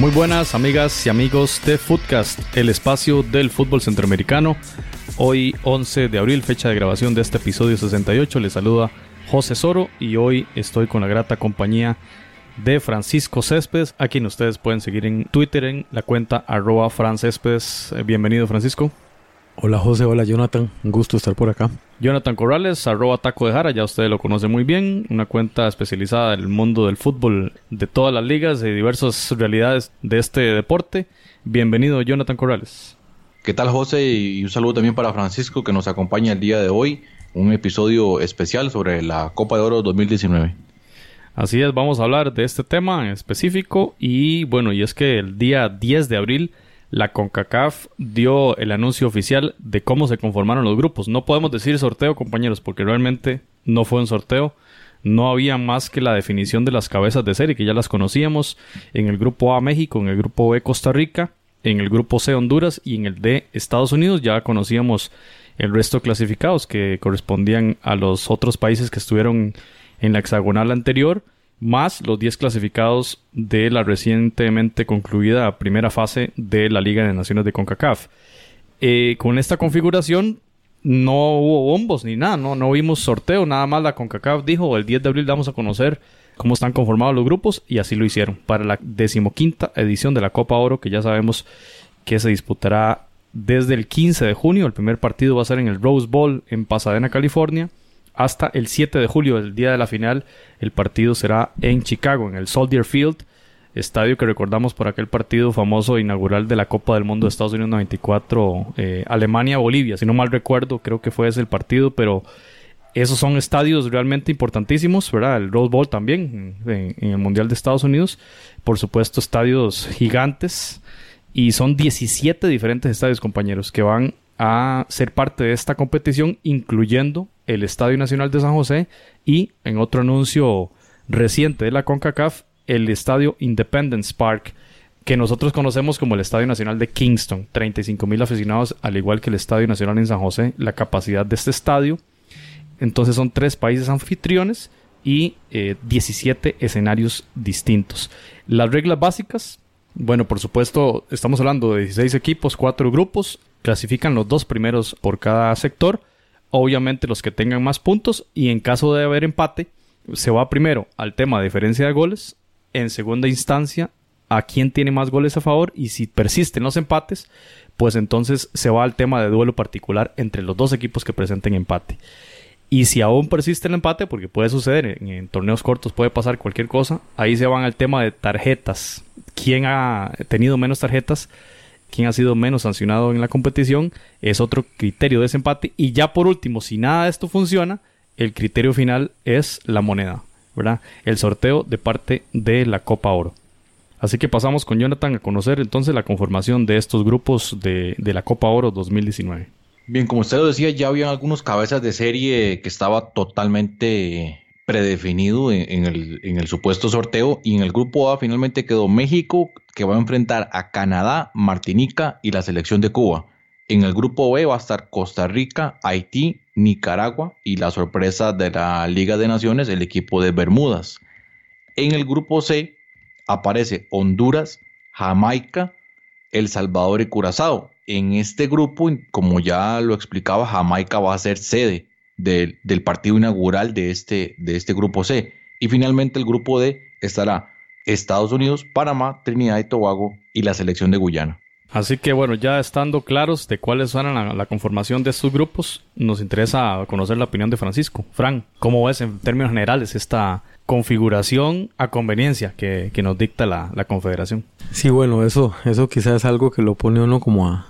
Muy buenas amigas y amigos de Footcast, el espacio del fútbol centroamericano. Hoy 11 de abril, fecha de grabación de este episodio 68, les saluda José Soro y hoy estoy con la grata compañía de Francisco Céspedes, a quien ustedes pueden seguir en Twitter en la cuenta arroba. Eh, bienvenido Francisco. Hola José, hola Jonathan, un gusto estar por acá. Jonathan Corrales, arroba taco de jara, ya ustedes lo conocen muy bien, una cuenta especializada en el mundo del fútbol de todas las ligas, de diversas realidades de este deporte. Bienvenido Jonathan Corrales. ¿Qué tal José? Y un saludo también para Francisco que nos acompaña el día de hoy, un episodio especial sobre la Copa de Oro 2019. Así es, vamos a hablar de este tema en específico y bueno, y es que el día 10 de abril la CONCACAF dio el anuncio oficial de cómo se conformaron los grupos. No podemos decir sorteo, compañeros, porque realmente no fue un sorteo. No había más que la definición de las cabezas de serie, que ya las conocíamos. En el grupo A México, en el grupo B Costa Rica, en el grupo C Honduras y en el D Estados Unidos. Ya conocíamos el resto clasificados que correspondían a los otros países que estuvieron en la hexagonal anterior más los 10 clasificados de la recientemente concluida primera fase de la Liga de Naciones de CONCACAF. Eh, con esta configuración no hubo bombos ni nada, no, no vimos sorteo, nada más la CONCACAF dijo el 10 de abril vamos a conocer cómo están conformados los grupos y así lo hicieron para la decimoquinta edición de la Copa Oro que ya sabemos que se disputará desde el 15 de junio, el primer partido va a ser en el Rose Bowl en Pasadena, California hasta el 7 de julio, el día de la final, el partido será en Chicago, en el Soldier Field, estadio que recordamos por aquel partido famoso inaugural de la Copa del Mundo de Estados Unidos 94, eh, Alemania-Bolivia, si no mal recuerdo, creo que fue ese el partido, pero esos son estadios realmente importantísimos, ¿verdad? El Rose Bowl también, en, en el Mundial de Estados Unidos, por supuesto, estadios gigantes, y son 17 diferentes estadios, compañeros, que van a ser parte de esta competición, incluyendo el Estadio Nacional de San José y, en otro anuncio reciente de la CONCACAF, el Estadio Independence Park, que nosotros conocemos como el Estadio Nacional de Kingston. 35 mil aficionados, al igual que el Estadio Nacional en San José, la capacidad de este estadio. Entonces son tres países anfitriones y 17 eh, escenarios distintos. Las reglas básicas, bueno, por supuesto, estamos hablando de 16 equipos, 4 grupos, clasifican los dos primeros por cada sector, obviamente los que tengan más puntos y en caso de haber empate se va primero al tema de diferencia de goles, en segunda instancia a quién tiene más goles a favor y si persisten los empates, pues entonces se va al tema de duelo particular entre los dos equipos que presenten empate. Y si aún persiste el empate, porque puede suceder en, en, torneos cortos, puede pasar cualquier cosa, ahí se van al tema de tarjetas. ¿Quién ha tenido menos tarjetas? Quién ha sido menos sancionado en la competición, es otro criterio de desempate. Y ya por último, si nada de esto funciona, el criterio final es la moneda, ¿verdad? El sorteo de parte de la Copa Oro. Así que pasamos con Jonathan a conocer entonces la conformación de estos grupos de, la Copa Oro 2019. Bien, como usted lo decía, ya habían algunos cabezas de serie que estaba totalmente predefinido en, el, supuesto sorteo y en el grupo A finalmente quedó México que va a enfrentar a Canadá, Martinica y la selección de Cuba. En el grupo B va a estar Costa Rica, Haití, Nicaragua y la sorpresa de la Liga de Naciones, el equipo de Bermudas. En el grupo C aparece Honduras, Jamaica, El Salvador y Curazao. En este grupo, como ya lo explicaba, Jamaica va a ser sede del partido inaugural de este, de este grupo C. Y finalmente el grupo D estará Estados Unidos, Panamá, Trinidad y Tobago y la selección de Guyana. Así que bueno, ya estando claros de cuáles son la, conformación de estos grupos, nos interesa conocer la opinión de Francisco. Fran, ¿cómo ves en términos generales esta configuración a conveniencia que, nos dicta la, confederación? Sí, bueno, eso, eso quizás es algo que lo pone uno como a,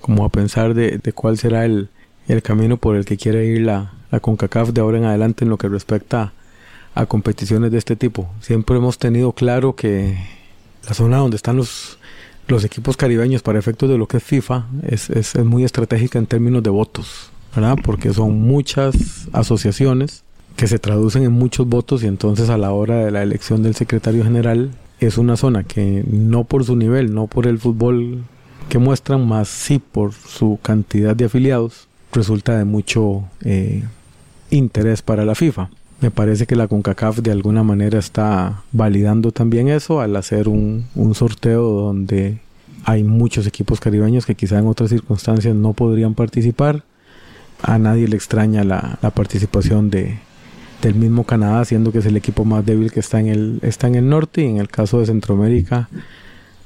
como a pensar de cuál será el, el camino por el que quiere ir la, la CONCACAF de ahora en adelante en lo que respecta a, competiciones de este tipo. Siempre hemos tenido claro que la zona donde están los, los equipos caribeños para efectos de lo que es FIFA es, es, es muy estratégica en términos de votos, ¿verdad? Porque son muchas asociaciones que se traducen en muchos votos y entonces a la hora de la elección del secretario general es una zona que no por su nivel, no por el fútbol que muestran, más sí por su cantidad de afiliados, resulta de mucho eh, interés para la FIFA. Me parece que la CONCACAF de alguna manera está validando también eso al hacer un, un sorteo donde hay muchos equipos caribeños que quizá en otras circunstancias no podrían participar. A nadie le extraña la, la participación de, del mismo Canadá, siendo que es el equipo más débil que está en el, está en el norte, y en el caso de Centroamérica,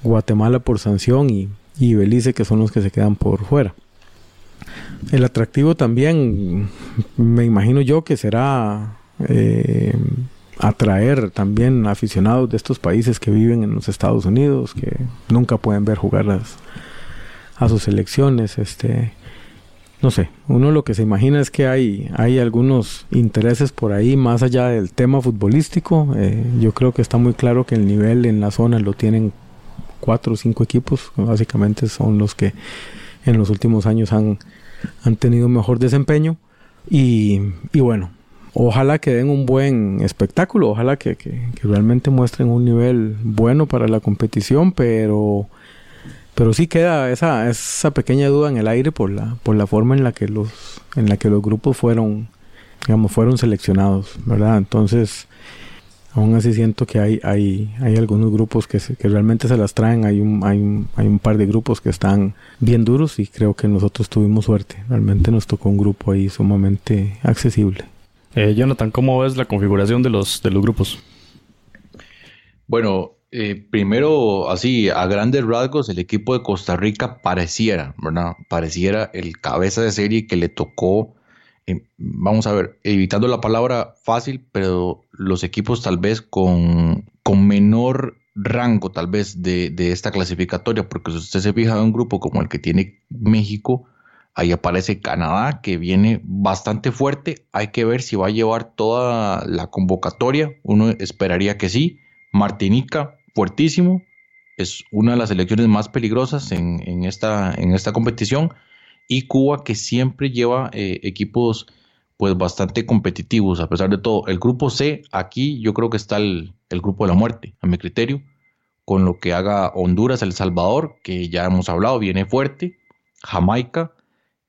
Guatemala por sanción y, y Belice, que son los que se quedan por fuera. El atractivo también, me imagino yo que será eh, atraer también aficionados de estos países que viven en los Estados Unidos, que nunca pueden ver jugar a sus selecciones. Este, no sé, uno lo que se imagina es que hay, hay algunos intereses por ahí más allá del tema futbolístico. Eh, yo creo que está muy claro que el nivel en la zona lo tienen cuatro o cinco equipos, básicamente son los que en los últimos años han, han tenido mejor desempeño. Y, y bueno, ojalá que den un buen espectáculo, ojalá que, realmente muestren un nivel bueno para la competición, pero, pero sí queda esa, esa pequeña duda en el aire por la, por la forma en la que los, en la que los grupos fueron, digamos, fueron seleccionados, ¿verdad? Entonces, aún así siento que hay, hay, hay algunos grupos que, que realmente se las traen, hay un, hay, un, hay un par de grupos que están bien duros y creo que nosotros tuvimos suerte, realmente nos tocó un grupo ahí sumamente accesible. Eh, Jonathan, ¿cómo ves la configuración de los, de los grupos? Bueno, eh, primero, así, a grandes rasgos, el equipo de Costa Rica pareciera, ¿verdad? Pareciera el cabeza de serie que le tocó, eh, vamos a ver, evitando la palabra fácil, pero los equipos tal vez con, con menor rango tal vez de, de esta clasificatoria, porque si usted se fija en un grupo como el que tiene México, Ahí aparece Canadá, que viene bastante fuerte. Hay que ver si va a llevar toda la convocatoria. Uno esperaría que sí. Martinica, fuertísimo. Es una de las selecciones más peligrosas en, esta, competición. Y Cuba, que siempre lleva eh, equipos pues bastante competitivos, a pesar de todo. El grupo C, aquí yo creo que está el, el grupo de la muerte, a mi criterio, con lo que haga Honduras, El Salvador, que ya hemos hablado, viene fuerte, Jamaica,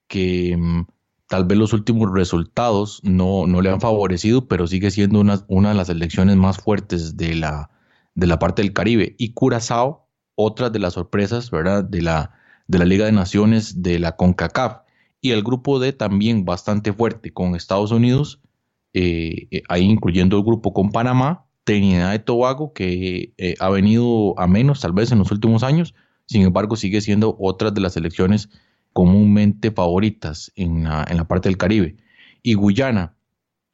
que mm, tal vez los últimos resultados no, no, le han favorecido, pero sigue siendo una, una de las elecciones más fuertes de la, de la parte del Caribe. Y Curazao, otra de las sorpresas, ¿verdad? De la, de la Liga de Naciones de la CONCACAF. Y el grupo D también bastante fuerte con Estados Unidos, eh, eh, ahí incluyendo el grupo con Panamá, Trinidad y Tobago, que eh, ha venido a menos tal vez en los últimos años, sin embargo sigue siendo otra de las elecciones comúnmente favoritas en la, en la parte del Caribe. Y Guyana,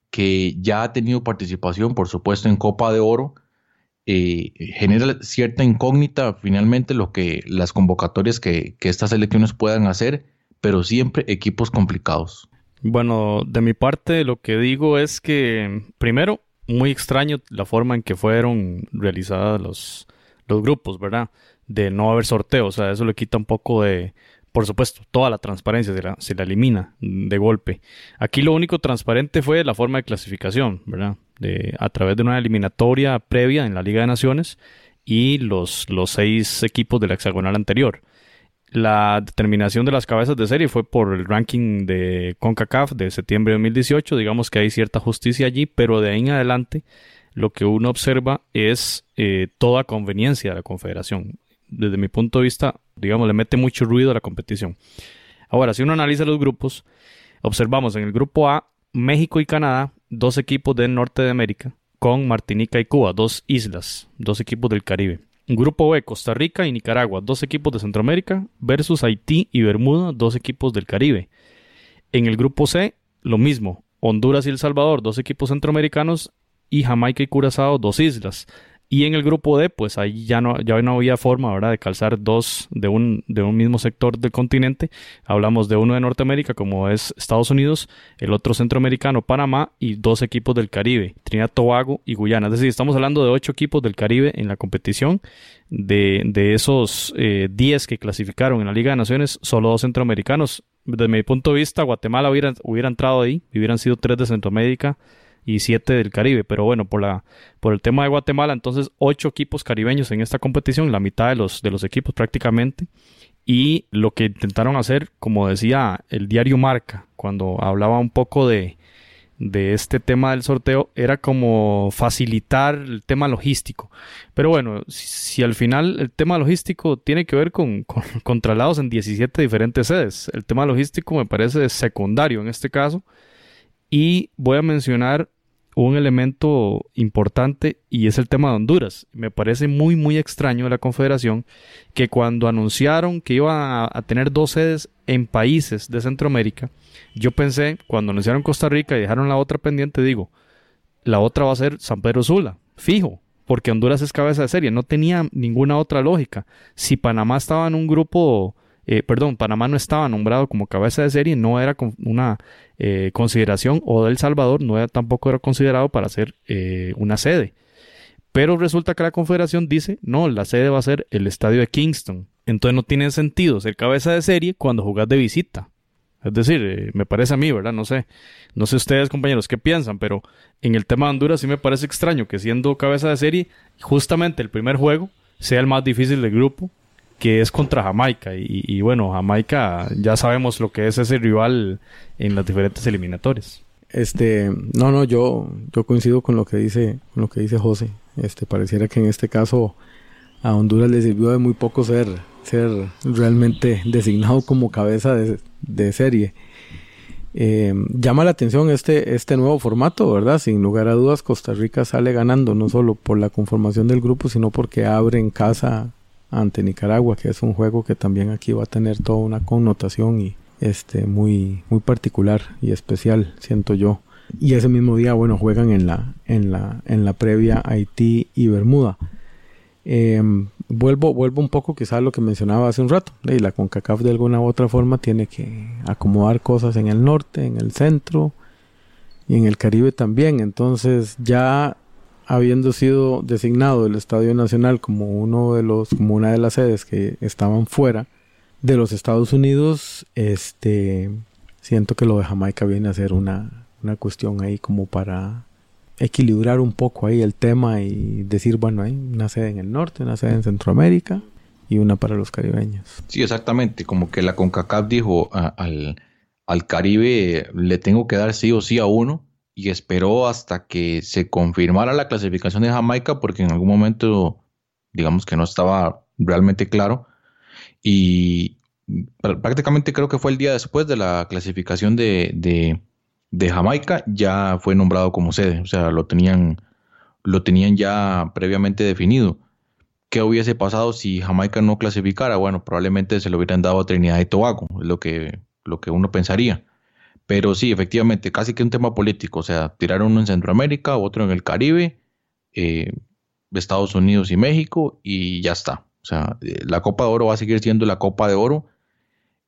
que ya ha tenido participación, por supuesto, en Copa de Oro, eh, genera cierta incógnita finalmente lo que las convocatorias que, que estas elecciones puedan hacer, pero siempre equipos complicados. Bueno, de mi parte lo que digo es que, primero, muy extraño la forma en que fueron realizados los, los grupos, ¿verdad? De no haber sorteo, o sea, eso le quita un poco de, por supuesto, toda la transparencia se la, se la, elimina de golpe. Aquí lo único transparente fue la forma de clasificación, ¿verdad? A través de una eliminatoria previa en la Liga de Naciones y los, los seis equipos del hexagonal anterior. La determinación de las cabezas de serie fue por el ranking de CONCACAF de septiembre de 2018. Digamos que hay cierta justicia allí, pero de ahí en adelante lo que uno observa es eh, toda conveniencia de la Confederación desde mi punto de vista, digamos, le mete mucho ruido a la competición. Ahora, si uno analiza los grupos, observamos en el grupo A México y Canadá, dos equipos del norte de América, con Martinica y Cuba, dos islas, dos equipos del Caribe. Grupo B, Costa Rica y Nicaragua, dos equipos de Centroamérica, versus Haití y Bermuda, dos equipos del Caribe. En el grupo C, lo mismo, Honduras y El Salvador, dos equipos centroamericanos, y Jamaica y Curazao, dos islas. Y en el grupo D, pues ahí ya no, ya no había forma ¿verdad? de calzar dos de un, de un mismo sector del continente. Hablamos de uno de Norteamérica, como es Estados Unidos, el otro centroamericano, Panamá, y dos equipos del Caribe, Trinidad, Tobago y Guyana. Es decir, estamos hablando de ocho equipos del Caribe en la competición. De, de esos eh, diez que clasificaron en la Liga de Naciones, solo dos centroamericanos. Desde mi punto de vista, Guatemala hubiera, hubiera entrado ahí, hubieran sido tres de Centroamérica y siete del Caribe. Pero bueno, por, la, por el tema de Guatemala, entonces ocho equipos caribeños en esta competición, la mitad de los, de los equipos prácticamente. Y lo que intentaron hacer, como decía el diario Marca, cuando hablaba un poco de, de este tema del sorteo era como facilitar el tema logístico. Pero bueno, si, al final el tema logístico tiene que ver con, con, traslados en 17 diferentes sedes, el tema logístico me parece secundario en este caso. Y voy a mencionar un elemento importante y es el tema de Honduras. Me parece muy, muy extraño de la Confederación que cuando anunciaron que iban a, tener dos sedes en países de Centroamérica, yo pensé, cuando anunciaron Costa Rica y dejaron la otra pendiente, digo, la otra va a ser San Pedro Sula, fijo, porque Honduras es cabeza de serie, no tenía ninguna otra lógica. Si Panamá estaba en un grupo eh, perdón, Panamá no estaba nombrado como cabeza de serie, no era una eh, consideración, o El Salvador no era, tampoco era considerado para ser eh, una sede. Pero resulta que la Confederación dice, no, la sede va a ser el estadio de Kingston. Entonces no tiene sentido ser cabeza de serie cuando jugás de visita. Es decir, me parece a mí, ¿verdad? No sé. No sé ustedes, compañeros, qué piensan, pero en el tema de Honduras sí me parece extraño que siendo cabeza de serie, justamente el primer juego sea el más difícil del grupo que es contra Jamaica. Y, bueno, Jamaica ya sabemos lo que es ese rival en las diferentes eliminatorias. Este, no, no, yo, yo coincido con lo que dice, con lo que dice José. Este, pareciera que en este caso a Honduras le sirvió de muy poco ser, ser realmente designado como cabeza de, serie. Eh, llama la atención este, este nuevo formato, ¿verdad? Sin lugar a dudas, Costa Rica sale ganando no solo por la conformación del grupo, sino porque abre en casa ante Nicaragua, que es un juego que también aquí va a tener toda una connotación y este muy muy particular y especial, siento yo. Y ese mismo día, bueno, juegan en la en la en la previa Haití y Bermuda. Em, vuelvo vuelvo un poco quizás a lo que mencionaba hace un rato. Y la CONCACAF de alguna u otra forma tiene que acomodar cosas en el norte, en el centro y en el Caribe también. Entonces ya habiendo sido designado el Estadio Nacional como uno de los, como una de las sedes que estaban fuera de los Estados Unidos, este siento que lo de Jamaica viene a ser una, una cuestión ahí como para equilibrar un poco ahí el tema y decir, bueno, hay una sede en el norte, una sede en Centroamérica y una para los caribeños. Sí, exactamente, como que la CONCACAF dijo al, al Caribe le tengo que dar sí o sí a uno y esperó hasta que se confirmara la clasificación de Jamaica porque en algún momento digamos que no estaba realmente claro y prácticamente creo que fue el día después de la clasificación de, Jamaica ya fue nombrado como sede, o sea, lo tenían, lo tenían ya previamente definido. ¿Qué hubiese pasado si Jamaica no clasificara? Bueno, probablemente se lo hubieran dado a Trinidad y Tobago, es lo que, lo que uno pensaría. Pero sí, efectivamente, casi que un tema político. O sea, tirar uno en Centroamérica, otro en el Caribe, eh, Estados Unidos y México, y ya está. O sea, eh, la Copa de Oro va a seguir siendo la Copa de Oro,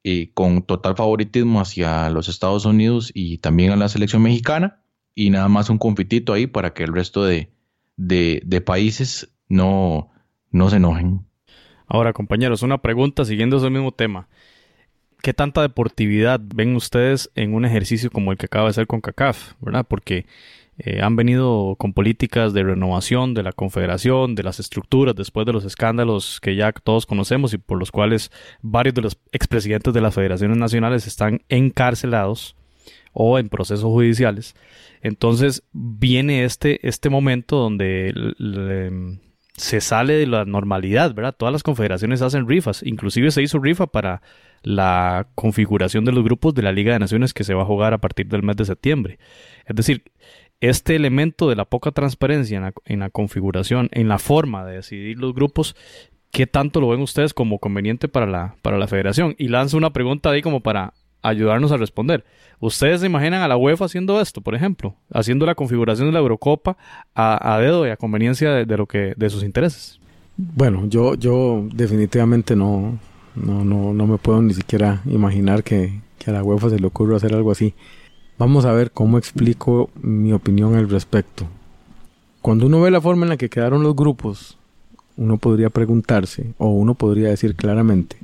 eh, con total favoritismo hacia los Estados Unidos y también a la selección mexicana, y nada más un confitito ahí para que el resto de, de países no, no se enojen. Ahora, compañeros, una pregunta siguiendo ese mismo tema. ¿Qué tanta deportividad ven ustedes en un ejercicio como el que acaba de ser con CACAF? ¿Verdad? Porque eh, han venido con políticas de renovación de la confederación, de las estructuras, después de los escándalos que ya todos conocemos y por los cuales varios de los expresidentes de las federaciones nacionales están encarcelados o en procesos judiciales. Entonces viene este, este momento donde se sale de la normalidad, ¿verdad? Todas las confederaciones hacen rifas, inclusive se hizo rifa para la configuración de los grupos de la Liga de Naciones que se va a jugar a partir del mes de septiembre. Es decir, este elemento de la poca transparencia en la, configuración, en la forma de decidir los grupos, ¿qué tanto lo ven ustedes como conveniente para la, para la federación? Y lanzo una pregunta ahí como para ayudarnos a responder. ¿Ustedes se imaginan a la UEFA haciendo esto, por ejemplo? Haciendo la configuración de la Eurocopa a, dedo y a conveniencia de, lo que, de sus intereses. Bueno, yo, yo definitivamente no, no, no, no me puedo ni siquiera imaginar que, a la UEFA se le ocurra hacer algo así. Vamos a ver cómo explico mi opinión al respecto. Cuando uno ve la forma en la que quedaron los grupos, uno podría preguntarse, o uno podría decir claramente,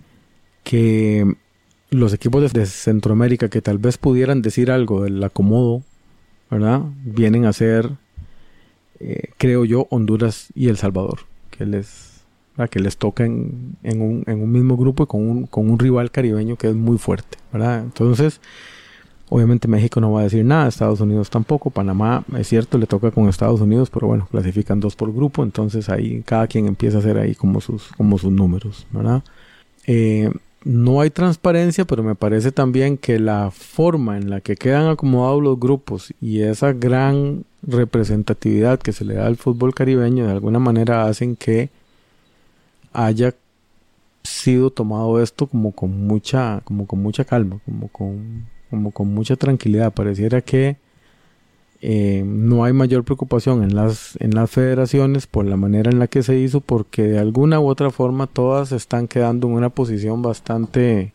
que los equipos de Centroamérica que tal vez pudieran decir algo del acomodo, ¿verdad? Vienen a ser, eh, creo yo, Honduras y El Salvador, que les, que les toca en, un, mismo grupo y con un, con un rival caribeño que es muy fuerte, ¿verdad? Entonces, Obviamente México no va a decir nada, Estados Unidos tampoco, Panamá es cierto, le toca con Estados Unidos, pero bueno, clasifican dos por grupo, entonces ahí cada quien empieza a hacer ahí como sus, como sus números, ¿verdad? Eh, no hay transparencia, pero me parece también que la forma en la que quedan acomodados los grupos y esa gran representatividad que se le da al fútbol caribeño de alguna manera hacen que haya sido tomado esto como con mucha como con mucha calma como con como con mucha tranquilidad. Pareciera que eh, no hay mayor preocupación en las, en las federaciones por la manera en la que se hizo, porque de alguna u otra forma todas están quedando en una posición bastante,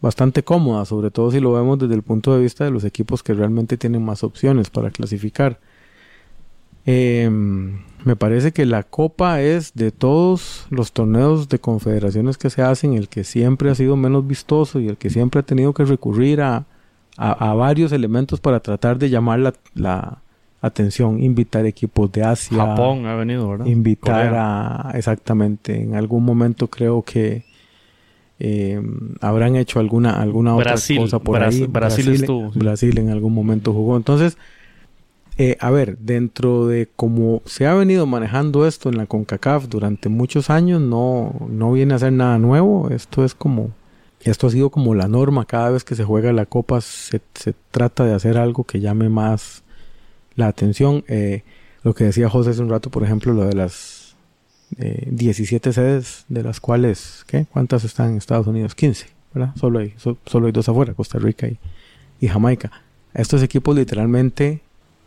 bastante cómoda, sobre todo si lo vemos desde el punto de vista de los equipos que realmente tienen más opciones para clasificar. Em, me parece que la Copa es de todos los torneos de confederaciones que se hacen el que siempre ha sido menos vistoso y el que siempre ha tenido que recurrir a, a, varios elementos para tratar de llamar la, atención, invitar equipos de Asia. Japón ha venido, ¿verdad? Invitar a, exactamente, en algún momento creo que eh, habrán hecho alguna, alguna otra cosa por ahí. Brasil, Brasil, en algún momento jugó. Entonces, eh, a ver, dentro de cómo se ha venido manejando esto en la CONCACAF durante muchos años, no, no viene a ser nada nuevo. Esto es como esto ha sido como la norma. Cada vez que se juega la copa se, trata de hacer algo que llame más la atención. Eh, lo que decía José hace un rato, por ejemplo, lo de las 17 eh, sedes, de las cuales, ¿qué? ¿Cuántas están en Estados Unidos? 15, ¿verdad? Solo hay, solo hay dos afuera, Costa Rica y, y, Jamaica. Estos equipos literalmente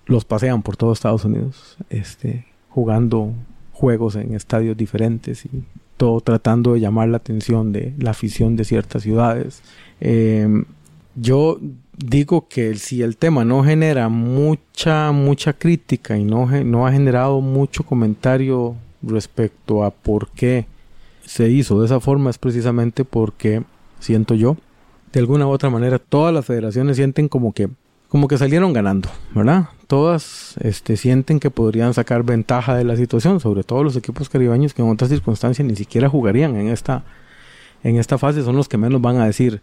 los pasean por todo Estados Unidos, este, jugando juegos en estadios diferentes y tratando de llamar la atención de la afición de ciertas ciudades. Em, yo digo que si el tema no genera mucha, mucha crítica y no, no ha generado mucho comentario respecto a por qué se hizo de esa forma, es precisamente porque siento yo, de alguna u otra manera, todas las federaciones sienten como que como que salieron ganando, ¿verdad? Todas este, sienten que podrían sacar ventaja de la situación, sobre todo los equipos caribeños que en otras circunstancias ni siquiera jugarían en esta, en esta fase, son los que menos van a decir,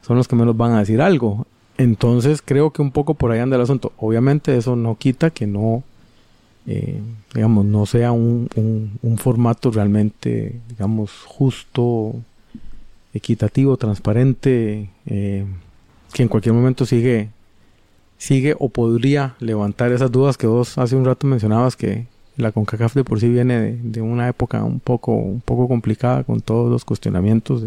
son los que menos van a decir algo. Entonces creo que un poco por ahí anda el asunto. Obviamente eso no quita que no, eh, digamos, no sea un, un formato realmente, digamos, justo, equitativo, transparente, eh, que en cualquier momento sigue sigue o podría levantar esas dudas que vos hace un rato mencionabas que la CONCACAF de por sí viene de, una época un poco, un poco complicada con todos los cuestionamientos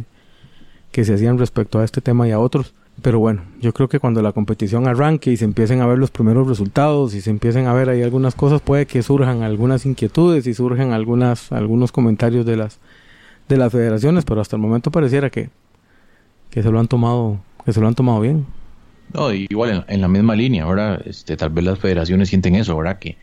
que se hacían respecto a este tema y a otros. Pero bueno, yo creo que cuando la competición arranque y se empiecen a ver los primeros resultados y se empiecen a ver ahí algunas cosas, puede que surjan algunas inquietudes y surjan algunas, algunos comentarios de las, de las federaciones, pero hasta el momento pareciera que, que se lo han tomado, que se lo han tomado bien. No, igual en, la misma línea, ahora este, tal vez las federaciones sienten eso, ahora que,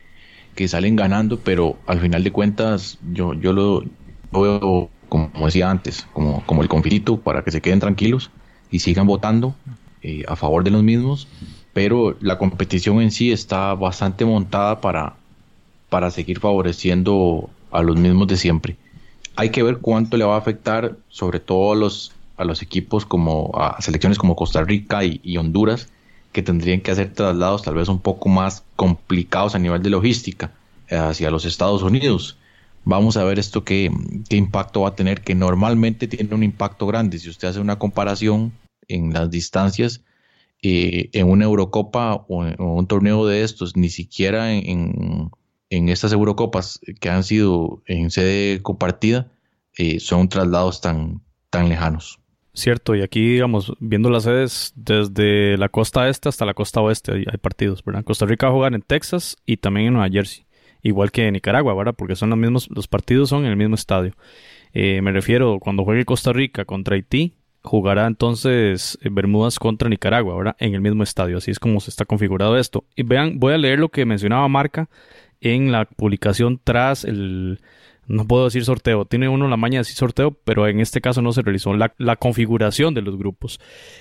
que salen ganando, pero al final de cuentas yo, yo lo veo, como, decía antes, como, como el conflicto para que se queden tranquilos y sigan votando eh, a favor de los mismos, pero la competición en sí está bastante montada para, para seguir favoreciendo a los mismos de siempre. Hay que ver cuánto le va a afectar, sobre todo los a los equipos como a selecciones como Costa Rica y, Honduras que tendrían que hacer traslados tal vez un poco más complicados a nivel de logística eh, hacia los Estados Unidos. Vamos a ver esto qué, qué impacto va a tener, que normalmente tiene un impacto grande. Si usted hace una comparación en las distancias, eh, en una Eurocopa o, un torneo de estos, ni siquiera en, en, estas Eurocopas que han sido en sede compartida, eh, son traslados tan, tan lejanos. Cierto, y aquí, digamos, viendo las sedes desde la costa este hasta la costa oeste, hay, partidos, ¿verdad? Costa Rica va a jugar en Texas y también en Nueva Jersey, igual que en Nicaragua, ¿verdad? Porque son los mismos, los partidos son en el mismo estadio. Eh, me refiero, cuando juegue Costa Rica contra Haití, jugará entonces eh, Bermudas contra Nicaragua, ¿verdad? En el mismo estadio, así es como se está configurado esto. Y vean, voy a leer lo que mencionaba Marca en la publicación tras el no puedo decir sorteo, tiene uno la maña de decir sorteo, pero en este caso no se realizó la, configuración de los grupos.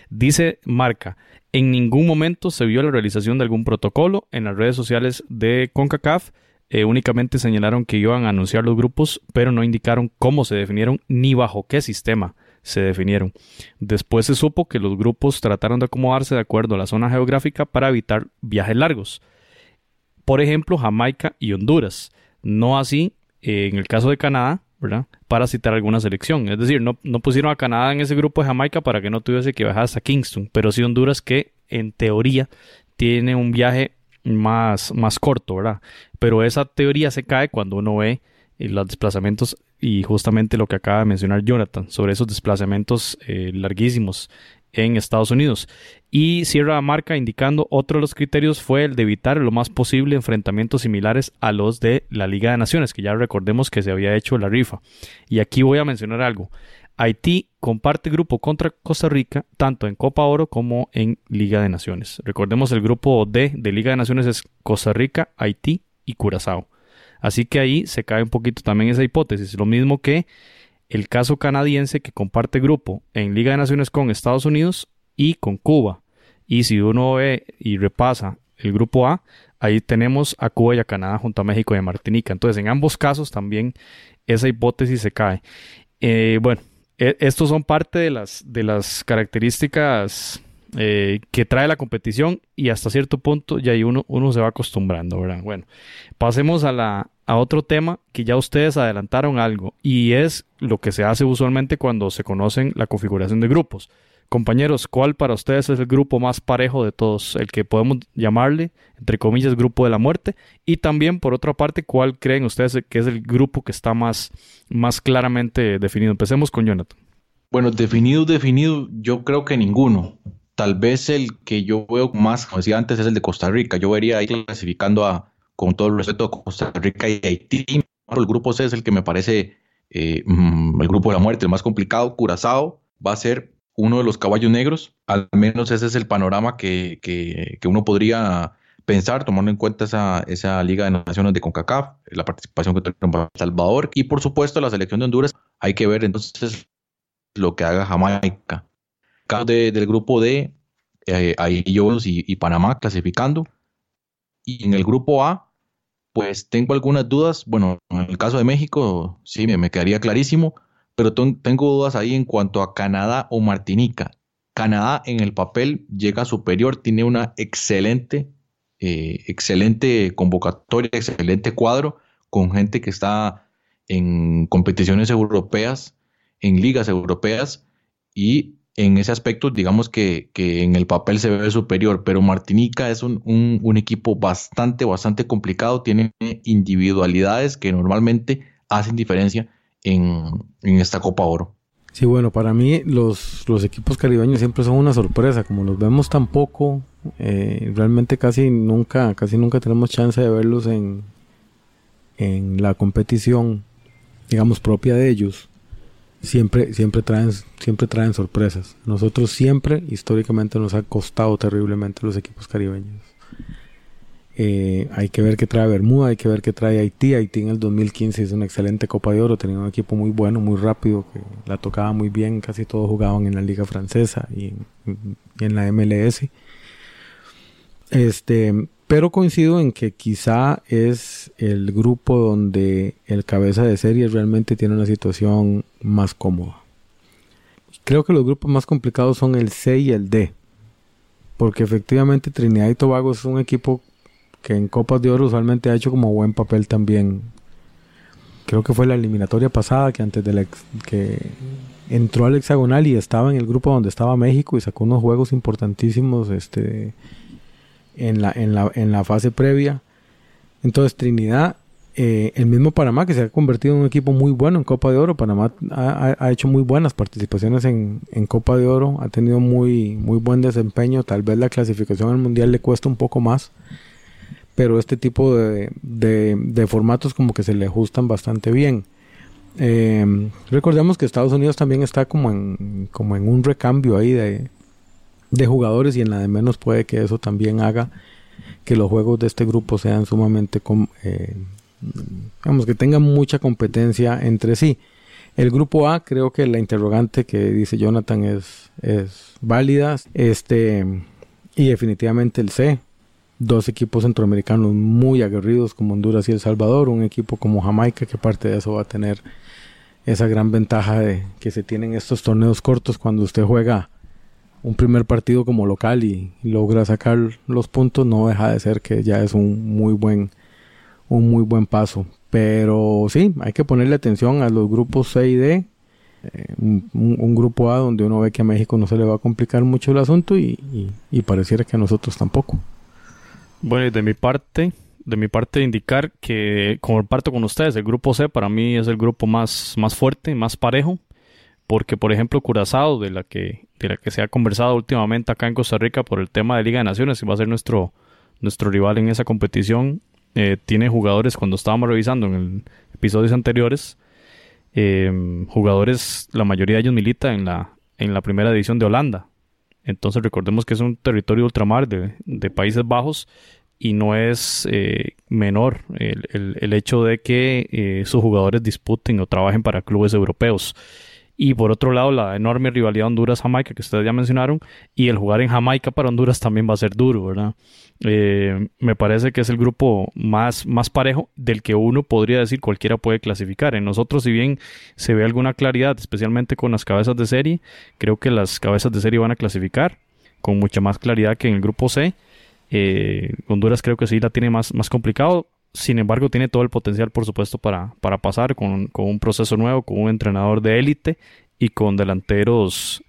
Dice Marca, en ningún momento se vio la realización de algún protocolo en las redes sociales de CONCACAF. Eh, únicamente señalaron que iban a anunciar los grupos, pero no indicaron cómo se definieron ni bajo qué sistema se definieron. Después se supo que los grupos trataron de acomodarse de acuerdo a la zona geográfica para evitar viajes largos. Por ejemplo, Jamaica y Honduras. No así eh, en el caso de Canadá, ¿verdad? Para citar alguna selección. Es decir, no, pusieron a Canadá en ese grupo de Jamaica para que no tuviese que viajar hasta Kingston, pero sí Honduras que en teoría tiene un viaje más, más corto, ¿verdad? Pero esa teoría se cae cuando uno ve eh, los desplazamientos y justamente lo que acaba de mencionar Jonathan sobre esos desplazamientos eh, larguísimos en Estados Unidos. Y cierra la marca indicando otro de los criterios fue el de evitar lo más posible enfrentamientos similares a los de la Liga de Naciones, que ya recordemos que se había hecho la rifa. Y aquí voy a mencionar algo. Haití comparte grupo contra Costa Rica tanto en Copa Oro como en Liga de Naciones. Recordemos el grupo D de Liga de Naciones es Costa Rica, Haití y Curazao. Así que ahí se cae un poquito también esa hipótesis. Lo mismo que el caso canadiense que comparte grupo en Liga de Naciones con Estados Unidos y con Cuba. Y si uno ve y repasa el grupo A, ahí tenemos a Cuba y a Canadá junto a México y a Martinica. Entonces, en ambos casos también esa hipótesis se cae. Eh, bueno, e, estos son parte de las, de las características eh, que trae la competición y hasta cierto punto ya ahí uno, uno se va acostumbrando. Bueno, pasemos a la, a otro tema que ya ustedes adelantaron algo y es lo que se hace usualmente cuando se conocen la configuración de grupos. Compañeros, ¿cuál para ustedes es el grupo más parejo de todos? El que podemos llamarle, entre comillas, grupo de la muerte. Y también, por otra parte, ¿cuál creen ustedes que es el grupo que está más, más claramente definido? Empecemos con Jonathan. Bueno, definido, definido, yo creo que ninguno. Tal vez el que yo veo más, como decía antes, es el de Costa Rica. Yo vería ahí clasificando a con todo el respeto, Costa Rica y Haití. El grupo C es el que me parece eh, mm, el grupo de la muerte, el más complicado. Curazao va a ser uno de los caballos negros. Al menos ese es el panorama que, que, uno podría pensar, tomando en cuenta esa, esa Liga de Naciones de CONCACAF, la participación que tiene Salvador y por supuesto la selección de Honduras. Hay que ver entonces lo que haga Jamaica. Caso del grupo D, eh, ahí yo y, y Panamá clasificando. Y en el grupo A, pues tengo algunas dudas. Bueno, en el caso de México, sí, me, quedaría clarísimo, pero tengo dudas ahí en cuanto a Canadá o Martinica. Canadá en el papel llega superior, tiene una excelente, eh, excelente convocatoria, excelente cuadro, con gente que está en competiciones europeas, en ligas europeas, y en ese aspecto, digamos que, en el papel se ve superior, pero Martinica es un, equipo bastante, bastante complicado, tiene individualidades que normalmente hacen diferencia en, esta Copa Oro. Sí, bueno, para mí los, los equipos caribeños siempre son una sorpresa, como los vemos tan poco, eh, realmente casi nunca, casi nunca tenemos chance de verlos en, en la competición, digamos, propia de ellos siempre, siempre, traen, siempre traen sorpresas. Nosotros siempre, históricamente, nos ha costado terriblemente los equipos caribeños. Eh, hay que ver qué trae Bermuda, hay que ver qué trae Haití. Haití en el 2015 es una excelente Copa de Oro, tenía un equipo muy bueno, muy rápido, que la tocaba muy bien, casi todos jugaban en la Liga Francesa y en la MLS. Este, pero coincido en que quizá es el grupo donde el cabeza de serie realmente tiene una situación más cómoda. Creo que los grupos más complicados son el C y el D. Porque efectivamente Trinidad y Tobago es un equipo que en Copas de Oro usualmente ha hecho como buen papel también. Creo que fue la eliminatoria pasada que antes de que entró al hexagonal y estaba en el grupo donde estaba México y sacó unos juegos importantísimos este en la, en la, en la fase previa. Entonces Trinidad, eh, el mismo Panamá que se ha convertido en un equipo muy bueno en Copa de Oro. Panamá ha, hecho muy buenas participaciones en, Copa de Oro, ha tenido muy, muy buen desempeño. Tal vez la clasificación al Mundial le cuesta un poco más, pero este tipo de, de, formatos como que se le ajustan bastante bien. Eh, recordemos que Estados Unidos también está como en, como en un recambio ahí de, de jugadores y en la de menos puede que eso también haga que los juegos de este grupo sean sumamente, eh, digamos, que tengan mucha competencia entre sí. El grupo A, creo que la interrogante que dice Jonathan es, es válida. Este, y definitivamente el C. Dos equipos centroamericanos muy aguerridos como Honduras y El Salvador. Un equipo como Jamaica que parte de eso va a tener esa gran ventaja de que se tienen estos torneos cortos cuando usted juega un primer partido como local y, logra sacar los puntos no deja de ser que ya es un muy buen un muy buen paso. Pero sí hay que ponerle atención a los grupos C y D eh, un, grupo A donde uno ve que a México no se le va a complicar mucho el asunto y, pareciera que a nosotros tampoco. Bueno y de mi parte de mi parte indicar que comparto con ustedes el grupo C para mí es el grupo más más fuerte más parejo porque por ejemplo Curazao, de la que, de la que se ha conversado últimamente acá en Costa Rica por el tema de Liga de Naciones, y va a ser nuestro, nuestro rival en esa competición, eh, tiene jugadores, cuando estábamos revisando en episodios anteriores, em, jugadores, la mayoría de ellos milita en la, en la primera división de Holanda. Entonces recordemos que es un territorio ultramar de, Países Bajos y no es eh, menor el, el, hecho de que eh, sus jugadores disputen o trabajen para clubes europeos. Y por otro lado, la enorme rivalidad Honduras-Jamaica que ustedes ya mencionaron. Y el jugar en Jamaica para Honduras también va a ser duro, ¿verdad? Eh, me parece que es el grupo más, más parejo del que uno podría decir cualquiera puede clasificar. En nosotros, si bien se ve alguna claridad, especialmente con las cabezas de serie, creo que las cabezas de serie van a clasificar con mucha más claridad que en el grupo C. Eh, Honduras creo que sí la tiene más, más complicado. Sin embargo, tiene todo el potencial, por supuesto, para, para pasar con, un proceso nuevo, con un entrenador de élite y con delanteros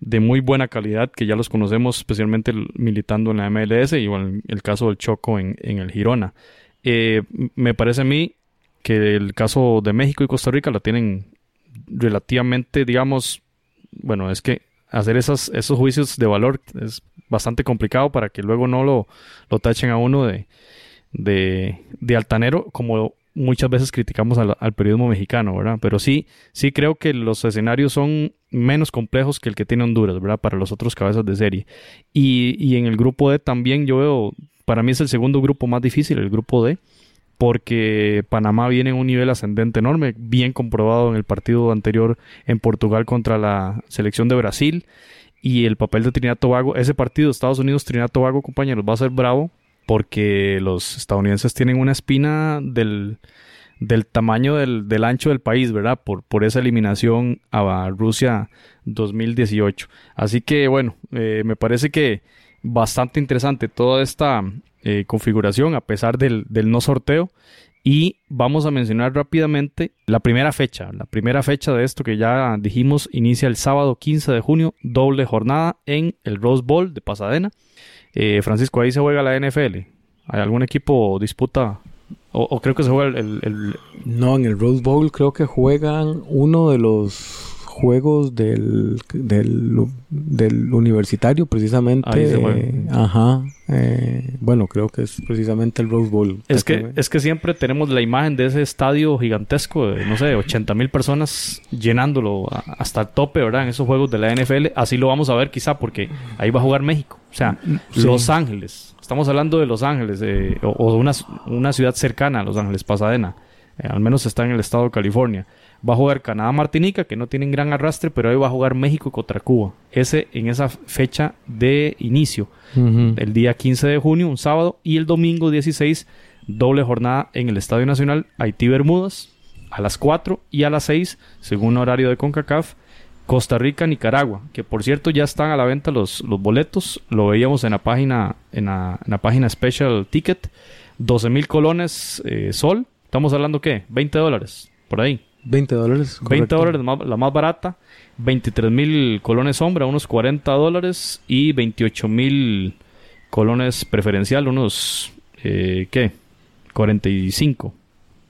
de muy buena calidad que ya los conocemos, especialmente militando en la MLS y en el caso del Choco en, el Girona. Eh, me parece a mí que el caso de México y Costa Rica la tienen relativamente, digamos, bueno, es que hacer esas, esos juicios de valor es bastante complicado para que luego no lo, lo tachen a uno de, de, de altanero, como muchas veces criticamos al, periodismo mexicano, ¿verdad? Pero sí, sí creo que los escenarios son menos complejos que el que tiene Honduras, ¿verdad? Para los otros cabezas de serie. Y, y en el grupo D también yo veo, para mí es el segundo grupo más difícil, el grupo D, porque Panamá viene en un nivel ascendente enorme, bien comprobado en el partido anterior en Portugal contra la selección de Brasil. Y el papel de Trinidad Tobago, ese partido Estados Unidos-Trinidad Tobago, compañeros, va a ser bravo porque los estadounidenses tienen una espina del, del tamaño del, del, ancho del país, ¿verdad? Por, por esa eliminación a Rusia 2018. Así que bueno, eh, me parece que bastante interesante toda esta eh, configuración a pesar del, del no sorteo. Y vamos a mencionar rápidamente la primera fecha. La primera fecha de esto que ya dijimos inicia el sábado 15 de junio, doble jornada en el Rose Bowl de Pasadena. Eh, Francisco, ahí se juega la NFL. ¿Hay algún equipo disputa? O, creo que se juega el, No, en el Rose Bowl creo que juegan uno de los juegos del, del, universitario, precisamente. ajá. Eh, bueno, creo que es precisamente el Rose Bowl. Es que, es que siempre tenemos la imagen de ese estadio gigantesco de, no sé, 80 mil personas llenándolo hasta el tope, ¿verdad? En esos juegos de la NFL. Así lo vamos a ver quizá porque ahí va a jugar México. O sea, Los Ángeles. Estamos hablando de Los Ángeles o, de una, una, ciudad cercana a Los Ángeles, Pasadena. Eh, al menos está en el estado de California. Va a jugar Canadá-Martinica, que no tienen gran arrastre, pero ahí va a jugar México contra Cuba. Ese en esa fecha de inicio. El día 15 de junio, un sábado, y el domingo 16, doble jornada en el Estadio Nacional Haití-Bermudas, a las 4 y a las 6, según horario de CONCACAF, Costa Rica, Nicaragua, que por cierto ya están a la venta los, los boletos, lo veíamos en la página, en la, página Special Ticket, 12 mil colones eh, sol, estamos hablando qué, 20 dólares, por ahí. 20 dólares. 20 dólares la más barata, 23 mil colones sombra, unos 40 dólares y 28 mil colones preferencial, unos, eh, ¿qué? 45,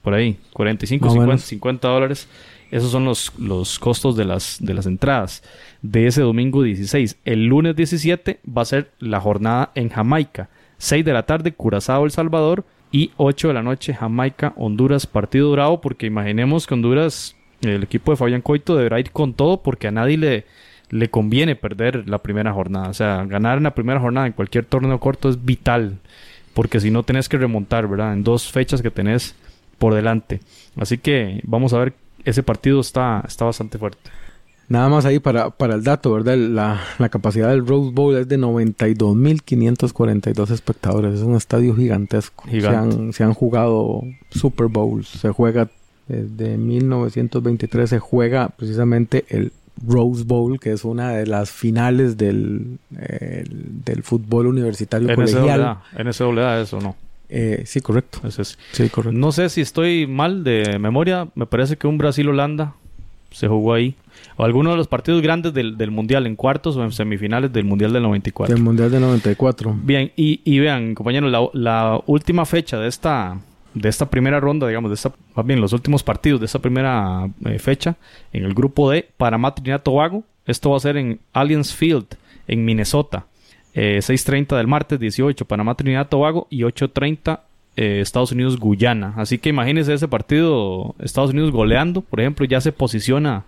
por ahí, 45, 50, 50 dólares. Esos son los, los costos de las, de las entradas de ese domingo 16. El lunes 17 va a ser la jornada en Jamaica. 6 de la tarde, Curazao, El Salvador. Y 8 de la noche, Jamaica, Honduras, partido bravo. Porque imaginemos que Honduras, el equipo de Fabián Coito deberá ir con todo porque a nadie le, le conviene perder la primera jornada. O sea, ganar en la primera jornada en cualquier torneo corto es vital. Porque si no tenés que remontar, ¿verdad? En dos fechas que tenés por delante. Así que vamos a ver ese partido está, está bastante fuerte. Nada más ahí para, para el dato, ¿verdad? La, la capacidad del Rose Bowl es de 92.542 espectadores. Es un estadio gigantesco. Se, han, se han jugado Super Bowls. Se juega desde 1923 se juega precisamente el Rose Bowl, que es una de las finales del, del fútbol universitario colegial. NCAA, eso no. Eh, sí, correcto. Sí, correcto. No sé si estoy mal de memoria. Me parece que un Brasil-Holanda se jugó ahí. O alguno de los partidos grandes del, Mundial, en cuartos o en semifinales del Mundial del 94. Del Mundial del 94. Bien, y, y vean, compañeros, la, la, última fecha de esta, de esta primera ronda, digamos, de esta, más bien los últimos partidos de esta primera eh, fecha, en el grupo D, Panamá, Trinidad, Tobago. Esto va a ser en Allianz Field, en Minnesota. 6.30 eh, del martes 18, Panamá, Trinidad, Tobago. Y 8.30 eh, Estados Unidos, Guyana. Así que imagínense ese partido, Estados Unidos goleando, por ejemplo, ya se posiciona,